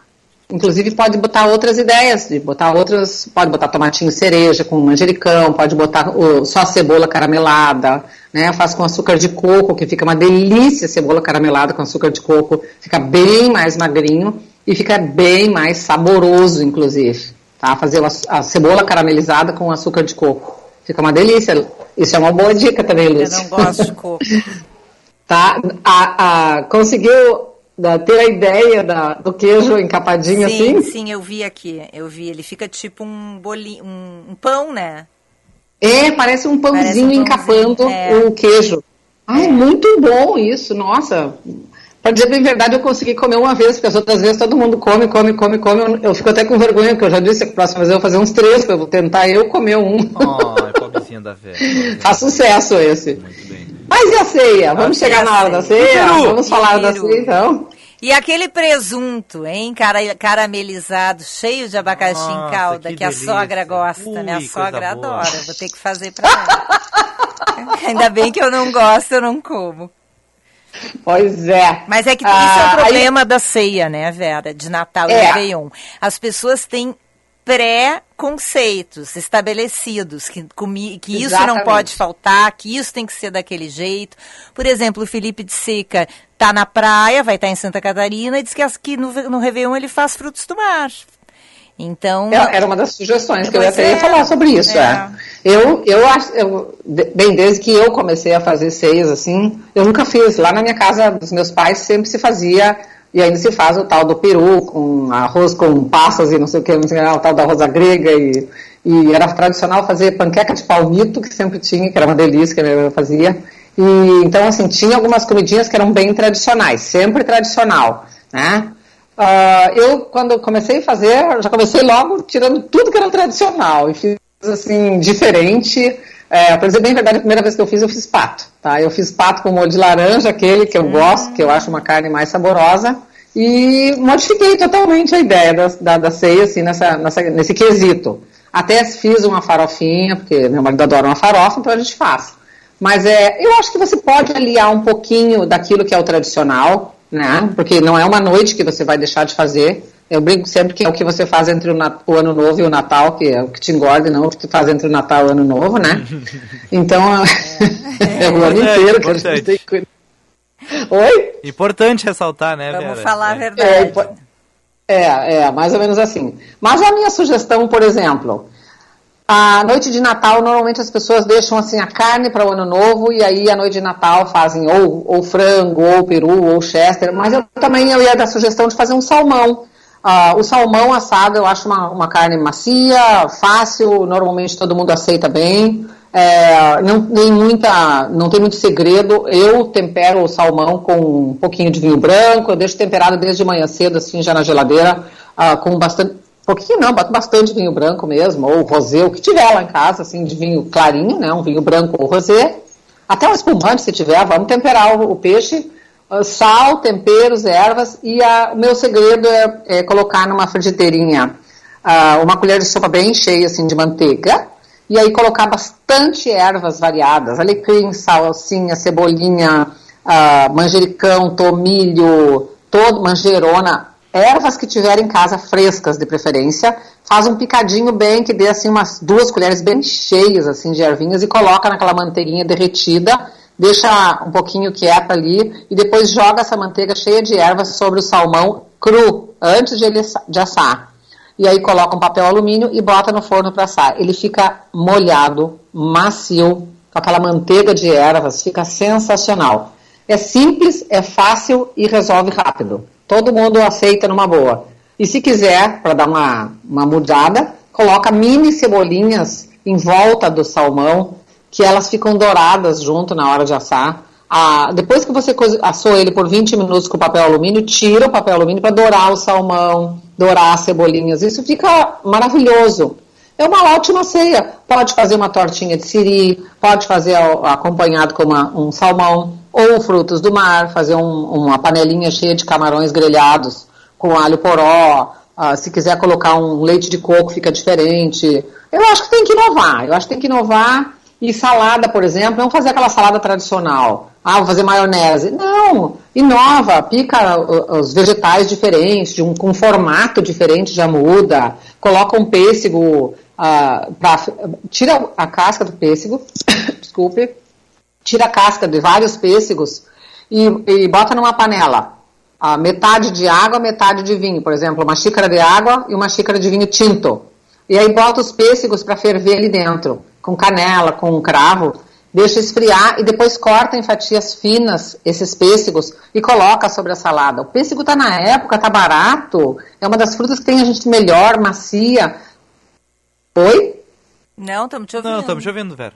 Inclusive pode botar outras ideias, de botar outras, pode botar tomatinho cereja com manjericão, pode botar só cebola caramelada, né? Faz com açúcar de coco, que fica uma delícia cebola caramelada com açúcar de coco, fica bem mais magrinho e fica bem mais saboroso, inclusive. Tá? Fazer a, cebola caramelizada com açúcar de coco. Fica uma delícia. Isso é uma boa dica também, Eu Lúcia. não gosto de coco. Tá? A, a- conseguiu da- ter a ideia da- do queijo encapadinho Sim, assim? sim, eu vi aqui. Eu vi. Ele fica tipo um bolinho, um, um pão, né? É, parece um pãozinho Parece um encapando pãozinho, é. o queijo. Ai, muito bom isso, nossa. Pra dizer bem verdade, eu consegui comer uma vez, porque as outras vezes todo mundo come, come, come, come. Eu, eu fico até com vergonha, porque eu já disse que a próxima vez eu vou fazer uns três, que eu vou tentar eu comer um. Ai, pobrezinha da velha. Faz sucesso esse. Mas e a ceia? Vamos A chegar na hora da ceia. Vamos falar da ceia então? E aquele presunto, hein? Cara, caramelizado, cheio de abacaxi em Nossa, calda, que que, a delícia. sogra gosta. Ui, Minha coisa sogra boa. adora. Vou ter que fazer pra ela. Ainda bem que eu não gosto, eu não como. Pois é. Mas é que Ah, isso é o aí- problema da ceia, né, Vera? De Natal e É. Réveillon. As pessoas têm pré-conceitos estabelecidos, que, que isso não pode faltar, que isso tem que ser daquele jeito. Por exemplo, o Felipe de Seca tá na praia, vai estar em Santa Catarina, e diz que, que no, no Réveillon ele faz frutos do mar. Então, É, Era uma das sugestões que eu até ia é. falar sobre isso. É. É. Eu, eu acho, eu, bem, desde que eu comecei a fazer ceias assim, eu nunca fiz. Lá na minha casa dos meus pais sempre se fazia, e ainda se faz o tal do peru, com arroz com passas e não sei o que, não sei o que, o tal da rosa grega, e, e era tradicional fazer panqueca de palmito, que sempre tinha, que era uma delícia que a minha fazia. E, então, assim, tinha algumas comidinhas que eram bem tradicionais, sempre tradicional, né? Ah, eu, quando comecei a fazer, já comecei logo tirando tudo que era tradicional e fiz assim, diferente. É, pra dizer bem a verdade, a primeira vez que eu fiz, eu fiz pato. Tá? Eu fiz pato com molho de laranja, aquele que eu gosto, que eu acho uma carne mais saborosa. E modifiquei totalmente a ideia da, da, da ceia, assim, nessa, nessa, nesse quesito. Até fiz uma farofinha, porque meu marido adora uma farofa, então a gente faz. Mas é, eu acho que você pode aliar um pouquinho daquilo que é o tradicional, né? Porque não é uma noite que você vai deixar de fazer. Eu brinco sempre que é o que você faz entre o, o Ano Novo e o Natal, que é o que te engorda, e não o que tu faz entre o Natal e o Ano Novo, né? Então, é, o ano inteiro que a gente importante. tem que cuidar. Oi? Importante ressaltar, né, Vera? vamos falar a É. verdade. É, é, é, mais ou menos assim. Mas a minha sugestão, por exemplo, a noite de Natal, normalmente as pessoas deixam assim a carne para o ano novo e aí a noite de Natal fazem ou, ou frango, ou peru, ou chester, mas eu também eu ia dar sugestão de fazer um salmão. Ah, o salmão assado eu acho uma, uma carne macia, fácil, normalmente todo mundo aceita bem. É, não, tem muita, não tem muito segredo. Eu tempero o salmão com um pouquinho de vinho branco, eu deixo temperado desde manhã cedo, assim, já na geladeira, ah, com bastante. Pouquinho não, boto bastante vinho branco mesmo, ou rosé, o que tiver lá em casa, assim, de vinho clarinho, né? Um vinho branco ou rosé. Até um espumante, se tiver, vamos temperar o, o peixe. Ah, Sal, temperos, ervas. E a- o meu segredo é, é colocar numa frigideirinha ah, uma colher de sopa bem cheia, assim, de manteiga. E aí colocar bastante ervas variadas. Alecrim, salsinha, cebolinha, ah, manjericão, tomilho, todo, manjerona, ervas que tiver em casa frescas de preferência, faz um picadinho bem que dê assim umas duas colheres bem cheias assim de ervinhas e coloca naquela manteiguinha derretida, deixa um pouquinho quieta ali e depois joga essa manteiga cheia de ervas sobre o salmão cru antes de ele de assar. E aí coloca um papel alumínio e bota no forno para assar. Ele fica molhado, macio, com aquela manteiga de ervas, fica sensacional. É simples, é fácil e resolve rápido. Todo mundo aceita numa boa. E se quiser, para dar uma, uma mudada, coloca mini cebolinhas em volta do salmão, que elas ficam douradas junto na hora de assar. Ah, depois que você assou ele por 20 minutos com papel alumínio, tira o papel alumínio para dourar o salmão, dourar as cebolinhas. Isso fica maravilhoso. É uma ótima ceia. Pode fazer uma tortinha de siri, pode fazer acompanhado com uma- um salmão, ou frutos do mar, fazer um- uma panelinha cheia de camarões grelhados com alho poró. Ah, se quiser colocar um leite de coco, fica diferente. Eu acho que tem que inovar. Eu acho que tem que inovar. E salada, por exemplo, não fazer aquela salada tradicional. Ah, vou fazer maionese. Não, inova, pica uh, os vegetais diferentes, de um, com um formato diferente já muda. Coloca um pêssego, ah, pra, tira a casca do pêssego, desculpe, tira a casca de vários pêssegos e, e bota numa panela. A metade de água, metade de vinho. Por exemplo, uma xícara de água e uma xícara de vinho tinto. E aí bota os pêssegos para ferver ali dentro, com canela, com cravo. Deixa esfriar e depois corta em fatias finas esses pêssegos e coloca sobre a salada. O pêssego está na época, está barato. É uma das frutas que tem a gente melhor, macia. Oi? Não, estamos te ouvindo. Não, estamos te ouvindo, Vera.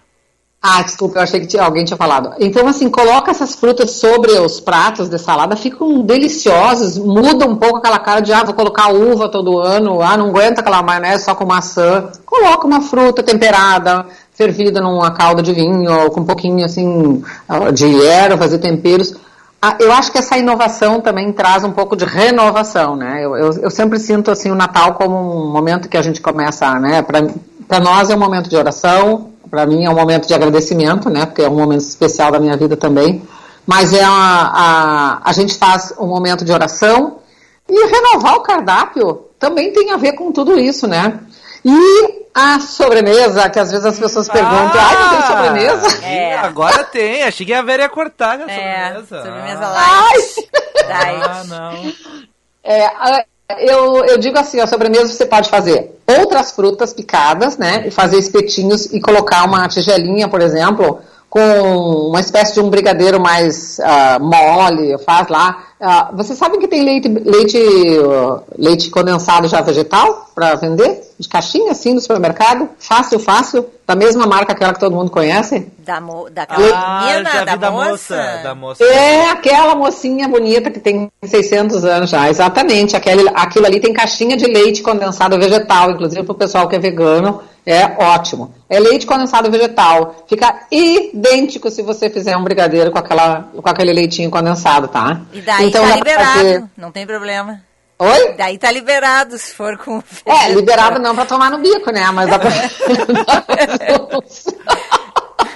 Ah, desculpa, eu achei que tinha- alguém tinha falado. Então, assim, coloca essas frutas sobre os pratos de salada, ficam deliciosos, muda um pouco aquela cara de, ah, vou colocar uva todo ano, ah, não aguenta aquela maionese só com maçã. Coloca uma fruta temperada, fervida numa calda de vinho, ou com um pouquinho, assim, ah, de ervas e temperos. Ah, Eu acho que essa inovação também traz um pouco de renovação, né? Eu, eu, eu sempre sinto, assim, o Natal como um momento que a gente começa, né? Para nós é um momento de oração, para mim é um momento de agradecimento, né? Porque é um momento especial da minha vida também. Mas é a, a, a gente faz um momento de oração e renovar o cardápio também tem a ver com tudo isso, né? E a sobremesa, que às vezes as pessoas perguntam, ai, não tem sobremesa? É. Agora tem, achei que a Vera ia cortar a É, sobremesa. sobremesa Ah. light. Light. Ah, não. É, eu, eu digo assim, a sobremesa você pode fazer outras frutas picadas, né? E fazer espetinhos e colocar uma tigelinha, por exemplo, com uma espécie de um brigadeiro mais ah, mole, faz lá. Ah, vocês sabem que tem leite, leite, ah, leite condensado já vegetal para vender? De caixinha, assim, no supermercado? Fácil, fácil. Da mesma marca aquela que todo mundo conhece? Da, mo, da Ah, menina, da, da moça. moça. Da moça. É aquela mocinha bonita que tem 600 anos já, exatamente. Aquele, aquilo ali tem caixinha de leite condensado vegetal, inclusive para o pessoal que é vegano, é ótimo. É leite condensado vegetal. Fica idêntico se você fizer um brigadeiro com, aquela, com aquele leitinho condensado, tá? E daí Então tá liberado, fazer- não tem problema. Oi? Daí tá liberado, se for com... É, liberado não para tomar no bico, né? Mas dá pra...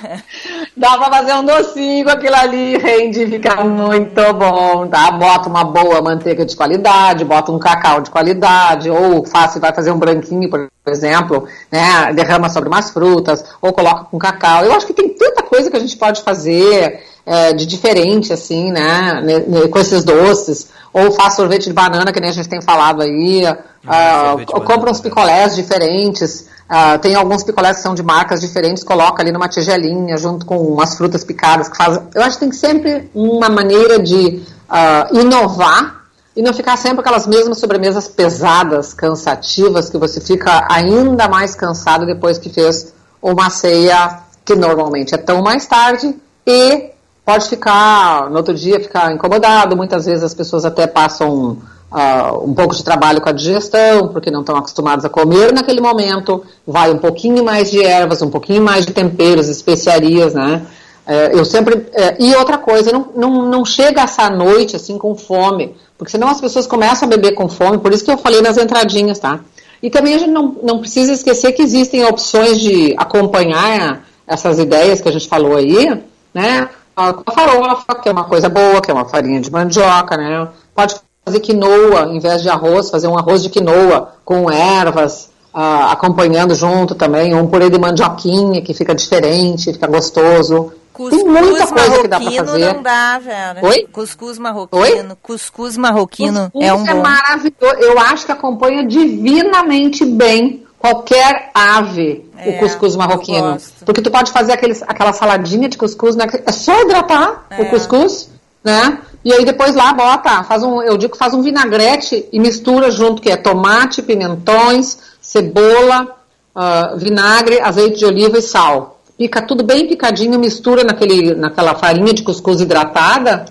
Dá pra fazer um docinho com aquilo ali, rende, fica muito bom, tá? Bota uma boa manteiga de qualidade, bota um cacau de qualidade, ou faz, vai fazer um branquinho, por exemplo, né? Derrama sobre umas frutas, ou coloca com cacau. Eu acho que tem tanta coisa que a gente pode fazer é, de diferente, assim, né? Com esses doces. Ou faz sorvete de banana, que nem a gente tem falado aí. ah, ou compra uns picolés diferentes. Ah, tem alguns picolés que são de marcas diferentes, coloca ali numa tigelinha, junto com umas frutas picadas que faz. Eu acho que tem sempre uma maneira de ah, inovar e não ficar sempre aquelas mesmas sobremesas pesadas, cansativas, que você fica ainda mais cansado depois que fez uma ceia que normalmente é tão mais tarde e pode ficar, no outro dia, ficar incomodado. Muitas vezes as pessoas até passam ah, um pouco de trabalho com a digestão, porque não estão acostumados a comer naquele momento. Vai um pouquinho mais de ervas, um pouquinho mais de temperos, especiarias, né? É, eu sempre. é, e outra coisa, não, não, não chega essa noite assim com fome, porque senão as pessoas começam a beber com fome, por isso que eu falei nas entradinhas, tá? E também a gente não, não precisa esquecer que existem opções de acompanhar essas ideias que a gente falou aí, né? A com a farofa, que é uma coisa boa, que é uma farinha de mandioca, né? Pode fazer quinoa, em vez de arroz, fazer um arroz de quinoa com ervas, ah, acompanhando junto também, um purê de mandioquinha, que fica diferente, fica gostoso. Tem muita coisa que dá pra marroquino fazer. não dá, Vera. Oi? Cuscuz marroquino. Cuscuz marroquino Cuscuz é um bom. maravilhoso. Eu acho que acompanha divinamente bem qualquer ave É, o cuscuz marroquino. Porque tu pode fazer aqueles, aquela saladinha de cuscuz, né? É só hidratar É. o cuscuz, né? E aí depois lá bota, faz um, eu digo faz um vinagrete e mistura junto, que é tomate, pimentões, cebola, ah, vinagre, azeite de oliva e sal. Pica tudo bem picadinho, mistura naquele, naquela farinha de cuscuz hidratada,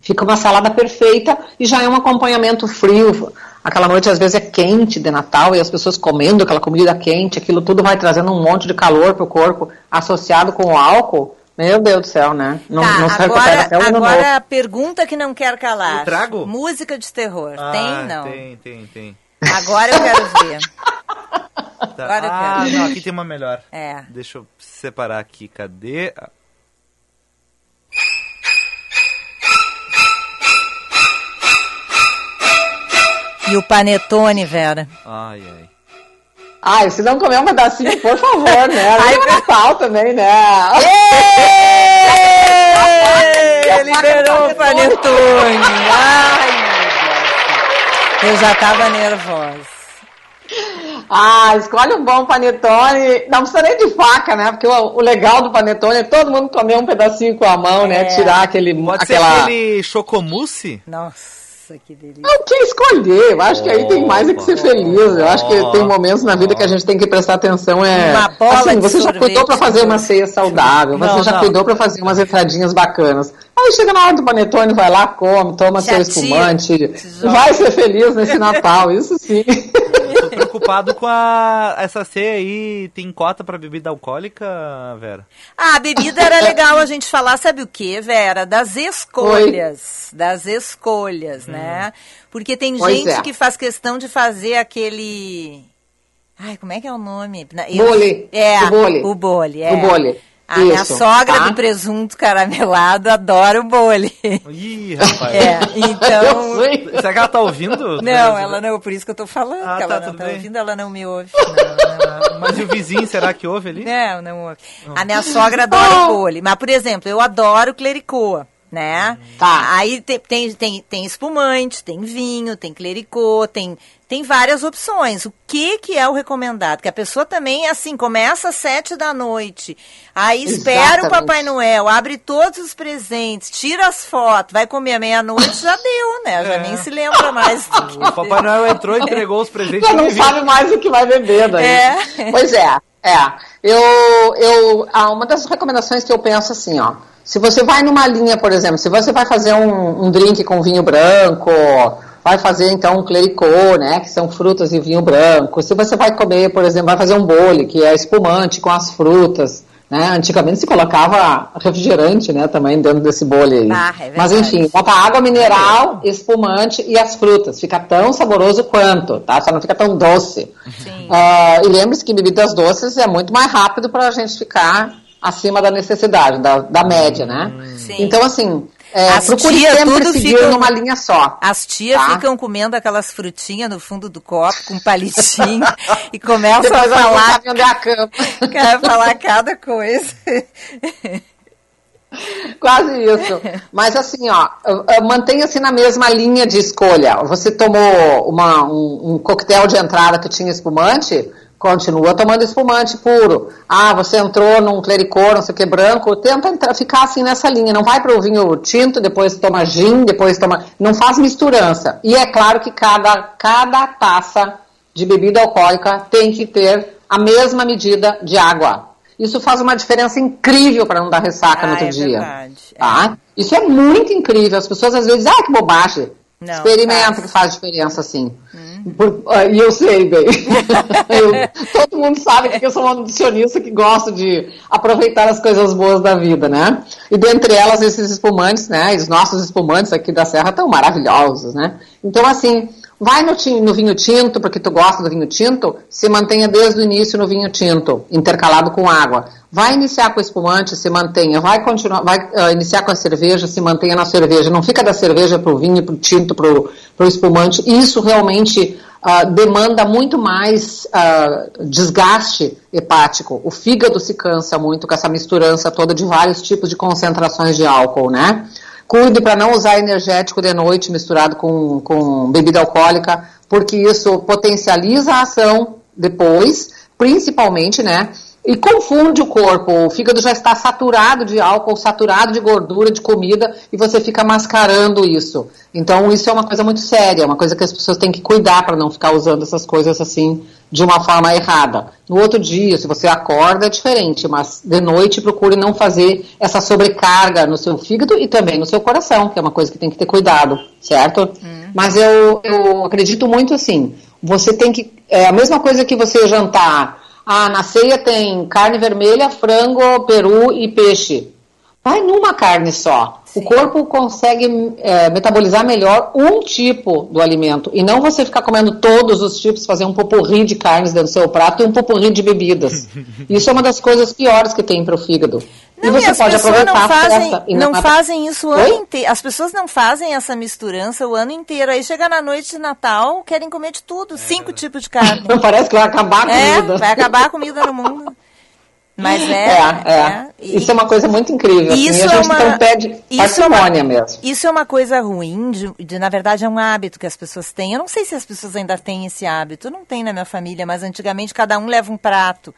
fica uma salada perfeita e já é um acompanhamento frio. Aquela noite às vezes é quente de Natal e as pessoas comendo aquela comida quente, aquilo tudo vai trazendo um monte de calor pro corpo, associado com o álcool. Meu Deus do céu, né? Não, Tá, não recupera agora, até o ano novo. agora a pergunta que não quer calar. Eu trago? Música de terror. Ah, tem, não? Tem, tem, tem. Agora eu quero ver. Tá. Agora eu ah, quero. não, aqui tem uma melhor. É. Deixa eu separar aqui. Cadê? E o panetone, Vera? Ai, ai. Ai, se não comer um pedacinho, por favor, né? Aí é Natal também, né? Ê, Liberou o panetone. Ai, meu Deus. Eu já tava nervosa. Ah, escolhe um bom panetone. Não precisa nem de faca, né? Porque o, o legal do panetone é todo mundo comer um pedacinho com a mão, né? É. Tirar aquele. Pode aquela... ser aquele chocomousse? Nossa, que delícia. Não, que escolher. Eu acho que aí tem mais é que ser feliz. Eu acho que tem momentos na vida que a gente tem que prestar atenção. É, Uma bola assim, de você já cuidou para fazer uma ceia saudável, você Não, já não. cuidou para fazer umas entradinhas bacanas. Aí chega na hora do panetone, vai lá, come, toma Já seu espumante, vai ser feliz nesse Natal, isso sim. Preocupado com a essa ceia aí. Tem cota pra bebida alcoólica, Vera? Ah, a bebida era legal a gente falar, sabe o que, Vera? Das escolhas. Das escolhas, né? Porque tem Pois gente é. que faz questão de fazer aquele. Ai, como é que é o nome? Eu- Bole. É, O bole. O bole, é. O bole. A minha Isso, sogra tá? do presunto caramelado adora o bole. Ih, rapaz. É, então. Será que ela tá ouvindo? Não, ela não, por isso que eu tô falando, Ah, que ela tá, não tá bem. ouvindo, ela não me ouve. Não, não. Mas e o vizinho, será que ouve ali? Não, não ouve. A minha sogra adora o bole. Mas, por exemplo, eu adoro clericoa, né? Tá. Aí tem, tem, tem, tem espumante, tem vinho, tem clericô, tem, tem várias opções. O que que é o recomendado? Que a pessoa também, assim, começa às sete da noite, aí espera o Exatamente. Papai Noel, abre todos os presentes, tira as fotos, vai comer à meia-noite, já deu, né? Já É. nem se lembra mais. do que- O Papai Noel entrou, entregou os presentes. Já não e sabe mais o que vai beber daí. É. Pois é, é. Eu, eu, ah, uma das recomendações que eu penso assim, ó. Se você vai numa linha, por exemplo, se você vai fazer um, um drink com vinho branco, vai fazer então um clericô, né, que são frutas e vinho branco. Se você vai comer, por exemplo, vai fazer um bole, que é espumante com as frutas, né? Antigamente se colocava refrigerante, né, também dentro desse bole aí. Ah, é Mas enfim, bota água mineral, espumante e as frutas. Fica tão saboroso quanto, tá? Só não fica tão doce. Sim. Ah, e lembre-se que bebidas doces é muito mais rápido para a gente ficar acima da necessidade, da, da média, né? Sim. Então, assim, é, As procure tia sempre tudo seguir ficam- numa linha só. As tias Tá. ficam comendo aquelas frutinhas no fundo do copo com palitinho e começam a Depois não falar, onde é a cama. a falar cada coisa. Quase isso. Mas assim, ó, mantenha-se na mesma linha de escolha. Você tomou uma- um, um coquetel de entrada que tinha espumante, continua tomando espumante puro. Ah, você entrou num clericô, não sei o que, branco, tenta entrar- ficar assim nessa linha. Não vai para o vinho tinto, depois toma gin, depois toma... Não faz misturança. E é claro que cada, cada taça de bebida alcoólica tem que ter a mesma medida de água. Isso faz uma diferença incrível para não dar ressaca Ah, no outro é dia. verdade. Tá? Isso é muito incrível. As pessoas às vezes dizem, ah, que bobagem. Não, Experimenta faz. que faz diferença assim. Por- ah, e eu sei bem. Eu- todo mundo sabe que eu sou uma nutricionista que gosta de aproveitar as coisas boas da vida, né? E dentre elas esses espumantes, né? Os nossos espumantes aqui da Serra estão maravilhosos, né? Então, assim, vai no, no vinho tinto, porque tu gosta do vinho tinto, se mantenha desde o início no vinho tinto, intercalado com água. Vai iniciar com espumante, se mantenha. Vai continuar, vai ah, iniciar com a cerveja, se mantenha na cerveja. Não fica da cerveja pro vinho, pro tinto, pro, pro espumante. Isso realmente ah, demanda muito mais ah, desgaste hepático. O fígado se cansa muito com essa misturança toda de vários tipos de concentrações de álcool, né? Cuide para não usar energético de noite misturado com, com bebida alcoólica, porque isso potencializa a ação depois, principalmente, né? E confunde o corpo. O fígado já está saturado de álcool, saturado de gordura, de comida, e você fica mascarando isso. Então, isso é uma coisa muito séria, é uma coisa que as pessoas têm que cuidar para não ficar usando essas coisas assim de uma forma errada. No outro dia, se você acorda, é diferente, mas de noite procure não fazer essa sobrecarga no seu fígado e também no seu coração, que é uma coisa que tem que ter cuidado, certo? Mas eu, eu acredito muito assim, você tem que. É a mesma coisa que você jantar. Ah, na ceia tem carne vermelha, frango, peru e peixe. Vai numa carne só. O corpo consegue é, metabolizar melhor um tipo do alimento. E não você ficar comendo todos os tipos, fazer um popurri de carnes dentro do seu prato e um popurri de bebidas. Isso é uma das coisas piores que tem para o fígado. Não, e você as pode pessoas aproveitar não fazem, festa. e não fazem isso o Oi? ano inteiro. As pessoas não fazem essa misturança o ano inteiro. Aí chega na noite de Natal, querem comer de tudo, cinco tipos de carne. Não parece que vai acabar a É, comida. vai acabar a comida no mundo. Mas é. É, é. Isso é uma coisa muito incrível. assim, Isso e a é gente uma- então pede isso é uma- parcimônia mesmo. Isso é uma coisa ruim, de, de, na verdade é um hábito que as pessoas têm. Eu não sei se as pessoas ainda têm esse hábito. Não tem na minha família, mas antigamente cada um leva um prato,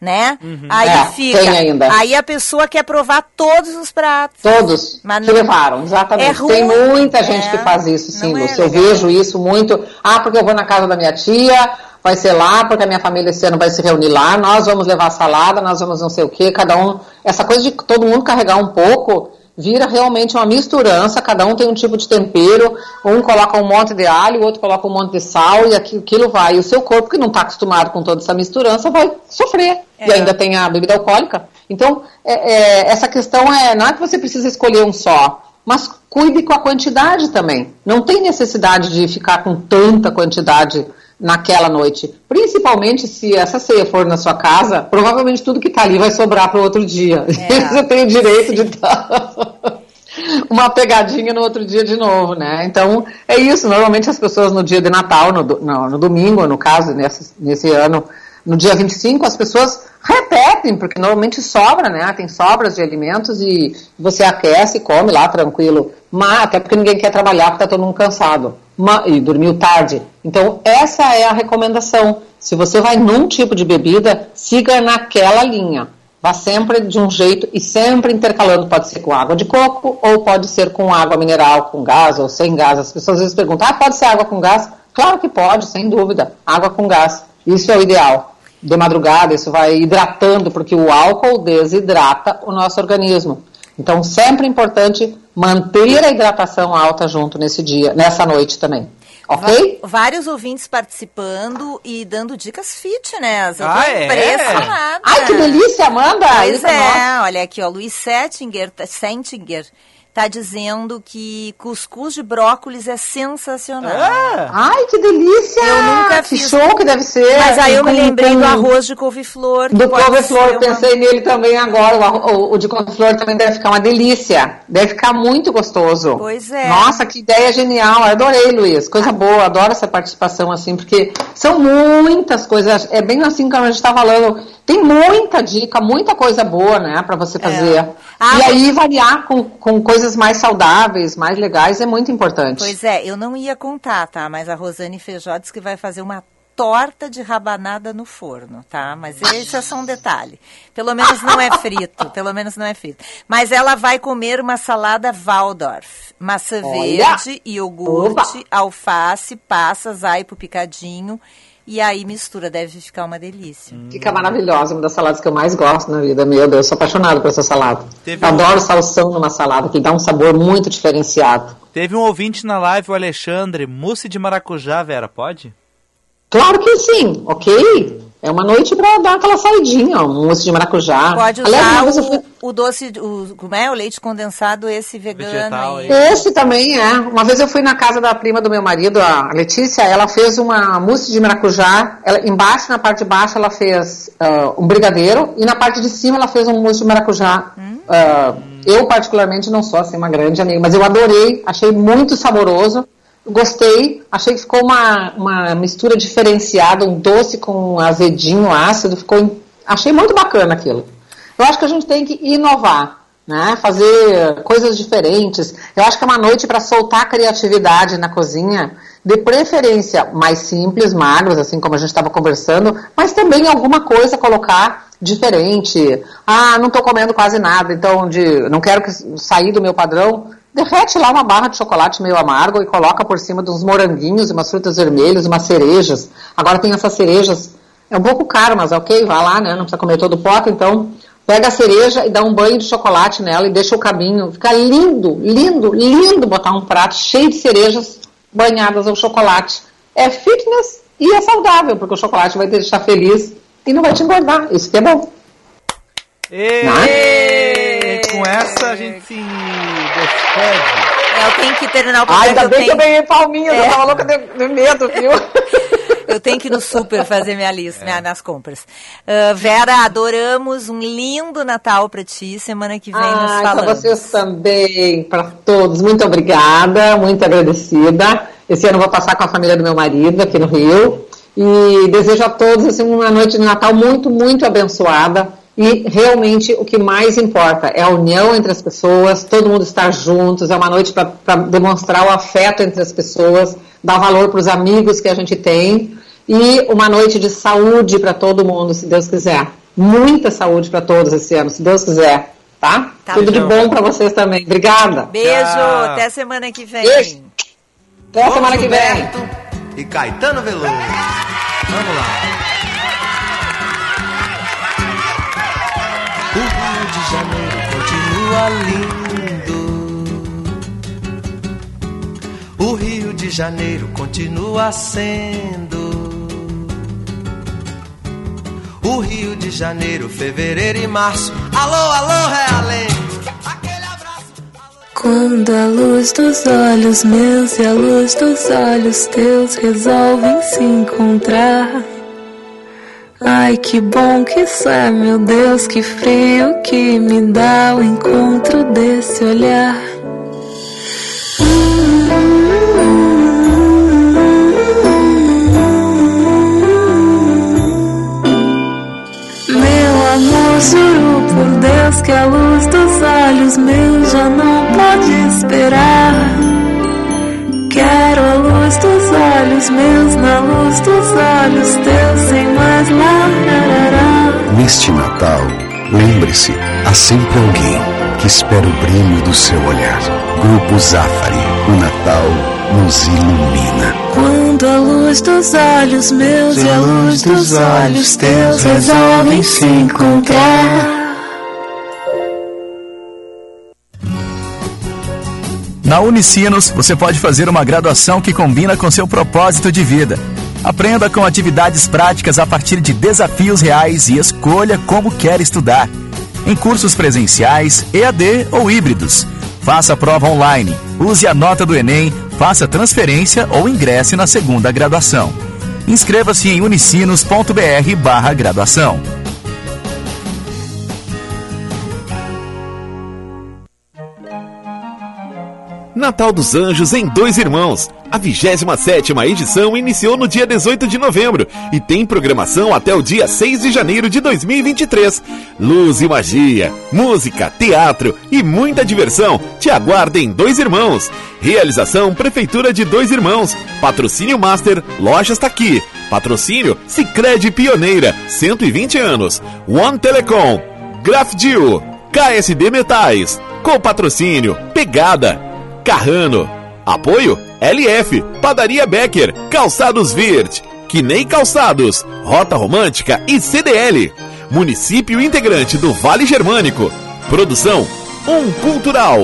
né? Aí É, fica. tem ainda. Aí a pessoa quer provar todos os pratos. Todos Mas que levaram, exatamente. É ruim, Tem muita gente é. que faz isso, sim, é. Eu vejo isso muito. Ah, porque eu vou na casa da minha tia, vai ser lá, porque a minha família esse ano vai se reunir lá, nós vamos levar salada, nós vamos não sei o quê, cada um. Essa coisa de todo mundo carregar um pouco vira realmente uma misturança, cada um tem um tipo de tempero, um coloca um monte de alho, o outro coloca um monte de sal, e aquilo, aquilo vai. E o seu corpo, que não está acostumado com toda essa misturança, vai sofrer. E ainda tem a bebida alcoólica. Então, é- é, essa questão é, não é que você precisa escolher um só, mas cuide com a quantidade também. Não tem necessidade de ficar com tanta quantidade naquela noite. Principalmente se essa ceia for na sua casa, provavelmente tudo que está ali vai sobrar para o outro dia. Você tem o direito de dar uma pegadinha no outro dia de novo, né? Então, é isso. Normalmente as pessoas no dia de Natal, no, no, no domingo, no caso, nesse, nesse ano, no dia 25, as pessoas repetem, porque normalmente sobra, né? Tem sobras de alimentos e você aquece e come lá tranquilo. Mas, até porque ninguém quer trabalhar porque está todo mundo cansado. Ma- e dormiu tarde. Então, essa é a recomendação. Se você vai num tipo de bebida, siga naquela linha. Vá sempre de um jeito e sempre intercalando. Pode ser com água de coco ou pode ser com água mineral, com gás ou sem gás. As pessoas às vezes perguntam: ah, pode ser água com gás? Claro que pode, sem dúvida. Água com gás. Isso é o ideal. De madrugada, isso vai hidratando, porque o álcool desidrata o nosso organismo. Então, sempre é importante manter a hidratação alta junto nesse dia, nessa noite também. Ok? Va- Vários ouvintes participando e dando dicas fitness. Eu tô Ah, é? impressionada. Ai, que delícia, Amanda! Pois Isso é, nossa. olha aqui, ó, Luiz Settinger, Sentinger tá dizendo que cuscuz de brócolis é sensacional. Ai, que delícia! Eu nunca que fiz. show que deve ser! Mas aí eu me lembrei do arroz de couve-flor. que Do couve-flor, ser eu uma- pensei nele também agora. O, arro- o- de couve-flor também deve ficar uma delícia. Deve ficar muito gostoso. Pois é. Nossa, que ideia genial. Eu adorei, Luiz. Coisa boa. Adoro essa participação assim, porque são muitas coisas. É bem assim como a gente está falando. Tem muita dica, muita coisa boa, né, para você fazer. Ah, e aí variar com, com coisas mais saudáveis, mais legais, é muito importante. Pois é, eu não ia contar, tá? Mas a Rosane Feijó disse que vai fazer uma torta de rabanada no forno, tá? Mas esse é só um detalhe. Pelo menos não é frito, pelo menos não é frito. Mas ela vai comer uma salada Waldorf. Maçã Olha! verde, iogurte, alface, passas, aipo picadinho. E aí mistura, deve ficar uma delícia. Fica maravilhosa, uma das saladas que eu mais gosto na vida. Meu Deus, sou apaixonado por essa salada. Teve um- Adoro salsão numa salada, que dá um sabor muito diferenciado. Teve um ouvinte na live, o Alexandre, mousse de maracujá, Vera, pode? Claro que sim, ok? É uma noite pra dar aquela saidinha, um mousse de maracujá. Pode Aliás, usar vez eu fui- o, o doce, o, como é? O leite condensado, esse vegano Vegetal, aí. Esse também é. Uma vez eu fui na casa da prima do meu marido, a Letícia, ela fez uma mousse de maracujá. Ela, embaixo, na parte de baixo, ela fez ah, um brigadeiro e na parte de cima ela fez um mousse de maracujá. Ah, eu, particularmente, não sou assim uma grande amiga, mas eu adorei, achei muito saboroso. Gostei, achei que ficou uma, uma mistura diferenciada, um doce com um azedinho, ácido, ficou. Achei muito bacana aquilo. Eu acho que a gente tem que inovar. né? Fazer coisas diferentes. Eu acho que é uma noite para soltar a criatividade na cozinha, de preferência mais simples, magros, assim como a gente estava conversando, mas também alguma coisa colocar diferente. Ah, não estou comendo quase nada, então de, não quero que sair do meu padrão. Derrete lá uma barra de chocolate meio amargo e coloca por cima de uns moranguinhos, umas frutas vermelhas, umas cerejas. Agora tem essas cerejas, é um pouco caro, mas ok, vai lá, né? Não precisa comer todo o pote, então pega a cereja e dá um banho de chocolate nela e deixa o caminho. Fica lindo, lindo, lindo botar um prato cheio de cerejas banhadas ao chocolate. É fitness e é saudável, porque o chocolate vai te deixar feliz e não vai te engordar. Isso que é bom. E com essa a gente se despede. É, eu tenho que terminar o Ah, programa. ainda eu bem que eu tenho- ganhei palminhas, É. eu tava louca de, de medo, viu? Eu tenho que ir no super fazer minha lista, minha- nas compras. Ah, Vera, adoramos um lindo Natal pra ti. Semana que vem nos Ah, para falamos. vocês também, para todos. Muito obrigada, muito agradecida. Esse ano eu vou passar com a família do meu marido aqui no Rio. E desejo a todos assim, uma noite de Natal muito, muito abençoada. E realmente o que mais importa é a união entre as pessoas, todo mundo estar juntos. É uma noite para demonstrar o afeto entre as pessoas, dar valor para os amigos que a gente tem. E uma noite de saúde para todo mundo, se Deus quiser. Muita saúde para todos esse ano, se Deus quiser. Tá? Tá Tudo de bom. bom para vocês também. Obrigada. Beijo, até semana que vem. Beijo. Até a semana que vem. E Caetano Veloso. Vamos lá. Lindo. O Rio de Janeiro continua sendo. O Rio de Janeiro, fevereiro e março. Alô, alô, realengo. Quando a luz dos olhos meus e a luz dos olhos teus resolvem se encontrar. Ai, que bom que isso é, meu Deus, que frio que me dá o encontro desse olhar. Meu amor, juro por Deus que a luz dos olhos meus já não pode esperar. Quero a luz dos olhos meus na luz dos olhos teus, sem mais lá. Neste Natal, lembre-se, há sempre alguém que espera o brilho do seu olhar. Grupo Zafari, o Natal nos ilumina. Quando a luz dos olhos meus e a luz dos olhos teus resolvem se encontrar. Na Unicinos, você pode fazer uma graduação que combina com seu propósito de vida. Aprenda com atividades práticas a partir de desafios reais e escolha como quer estudar. Em cursos presenciais, EAD ou híbridos. Faça prova online, use a nota do Enem, faça transferência ou ingresse na segunda graduação. Inscreva-se em unicinos.br barra graduação. Natal dos Anjos em Dois Irmãos. A 27ª edição iniciou no dia 18 de novembro e tem programação até o dia 6 de janeiro de 2023. Luz e magia, música, teatro e muita diversão te aguardam em Dois Irmãos. Realização Prefeitura de Dois Irmãos. Patrocínio Master Lojas Taqui. Patrocínio Sicredi Pioneira, 120 anos. One Telecom. Grafdil. KSD Metais. Com patrocínio Pegada. Carrano. Apoio LF, Padaria Becker, Calçados Virt, Quinei Calçados, Rota Romântica e CDL. Município integrante do Vale Germânico. Produção Um Cultural.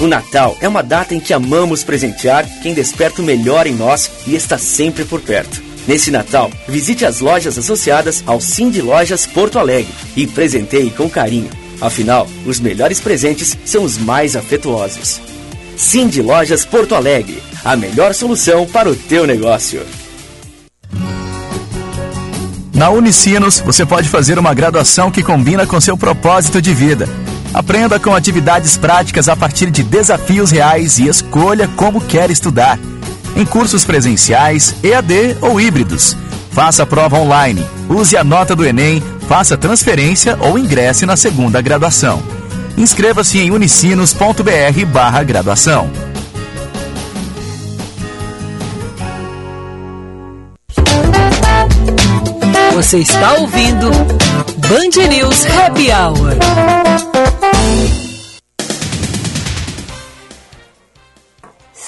O Natal é uma data em que amamos presentear quem desperta o melhor em nós e está sempre por perto. Nesse Natal, visite as lojas associadas ao Cindy Lojas Porto Alegre e presenteie com carinho. Afinal, os melhores presentes são os mais afetuosos. Cindy Lojas Porto Alegre, a melhor solução para o teu negócio. Na Unicinos, você pode fazer uma graduação que combina com seu propósito de vida. Aprenda com atividades práticas a partir de desafios reais e escolha como quer estudar. Em cursos presenciais, EAD ou híbridos. Faça a prova online, use a nota do Enem, faça transferência ou ingresse na segunda graduação. Inscreva-se em unicinos.br barra graduação. Você está ouvindo Band News Happy Hour.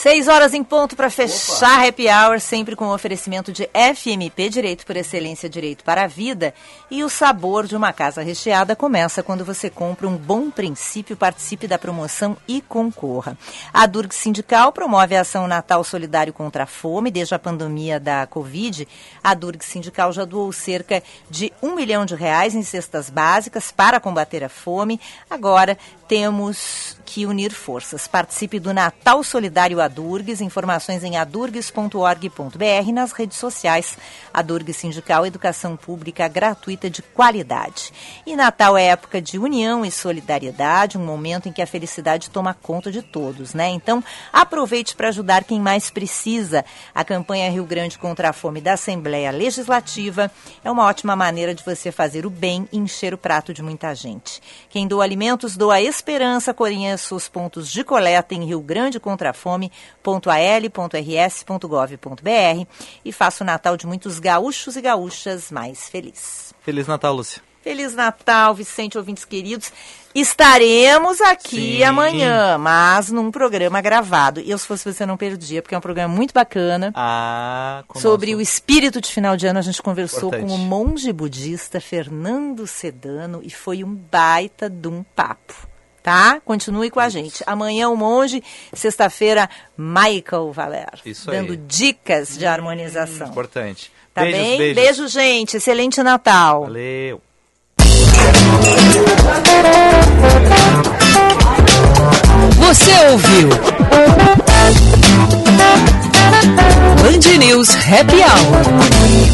Seis horas em ponto para fechar Happy Hour, sempre com o oferecimento de FMP Direito por Excelência Direito para a Vida. E o sabor de uma casa recheada começa quando você compra um bom princípio, participe da promoção e concorra. A Durg Sindical promove a ação Natal Solidário contra a Fome. Desde a pandemia da Covid, a Durg Sindical já doou cerca de um milhão de reais em cestas básicas para combater a fome. Agora temos que unir forças. Participe do Natal Solidário Adurgues. Informações em adurgues.org.br nas redes sociais. Adurgues Sindical Educação Pública Gratuita de Qualidade. E Natal é época de união e solidariedade, um momento em que a felicidade toma conta de todos, né? Então, aproveite para ajudar quem mais precisa. A campanha Rio Grande contra a Fome da Assembleia Legislativa é uma ótima maneira de você fazer o bem e encher o prato de muita gente. Quem doa alimentos, doa esperança. Conheça os pontos de coleta em Rio Grande contra a Fome.al.rs.gov.br e faça o Natal de muitos gaúchos e gaúchas mais feliz. Feliz Natal, Lúcia. Feliz Natal, Vicente, ouvintes queridos. Estaremos aqui Sim. amanhã, mas num programa gravado. E eu, se fosse você, não perdia, porque é um programa muito bacana. Ah, com Sobre nosso- o espírito de final de ano, a gente conversou Importante. com o monge budista Fernando Sedano e foi um baita de um papo. Tá? Continue com a gente. Amanhã o monge, sexta-feira, Michael Valer. Isso aí. dando dicas de harmonização. Importante. Tá beijos, bem? beijos. Beijo, gente. Excelente Natal. Valeu. Você ouviu? Band News Happy Hour.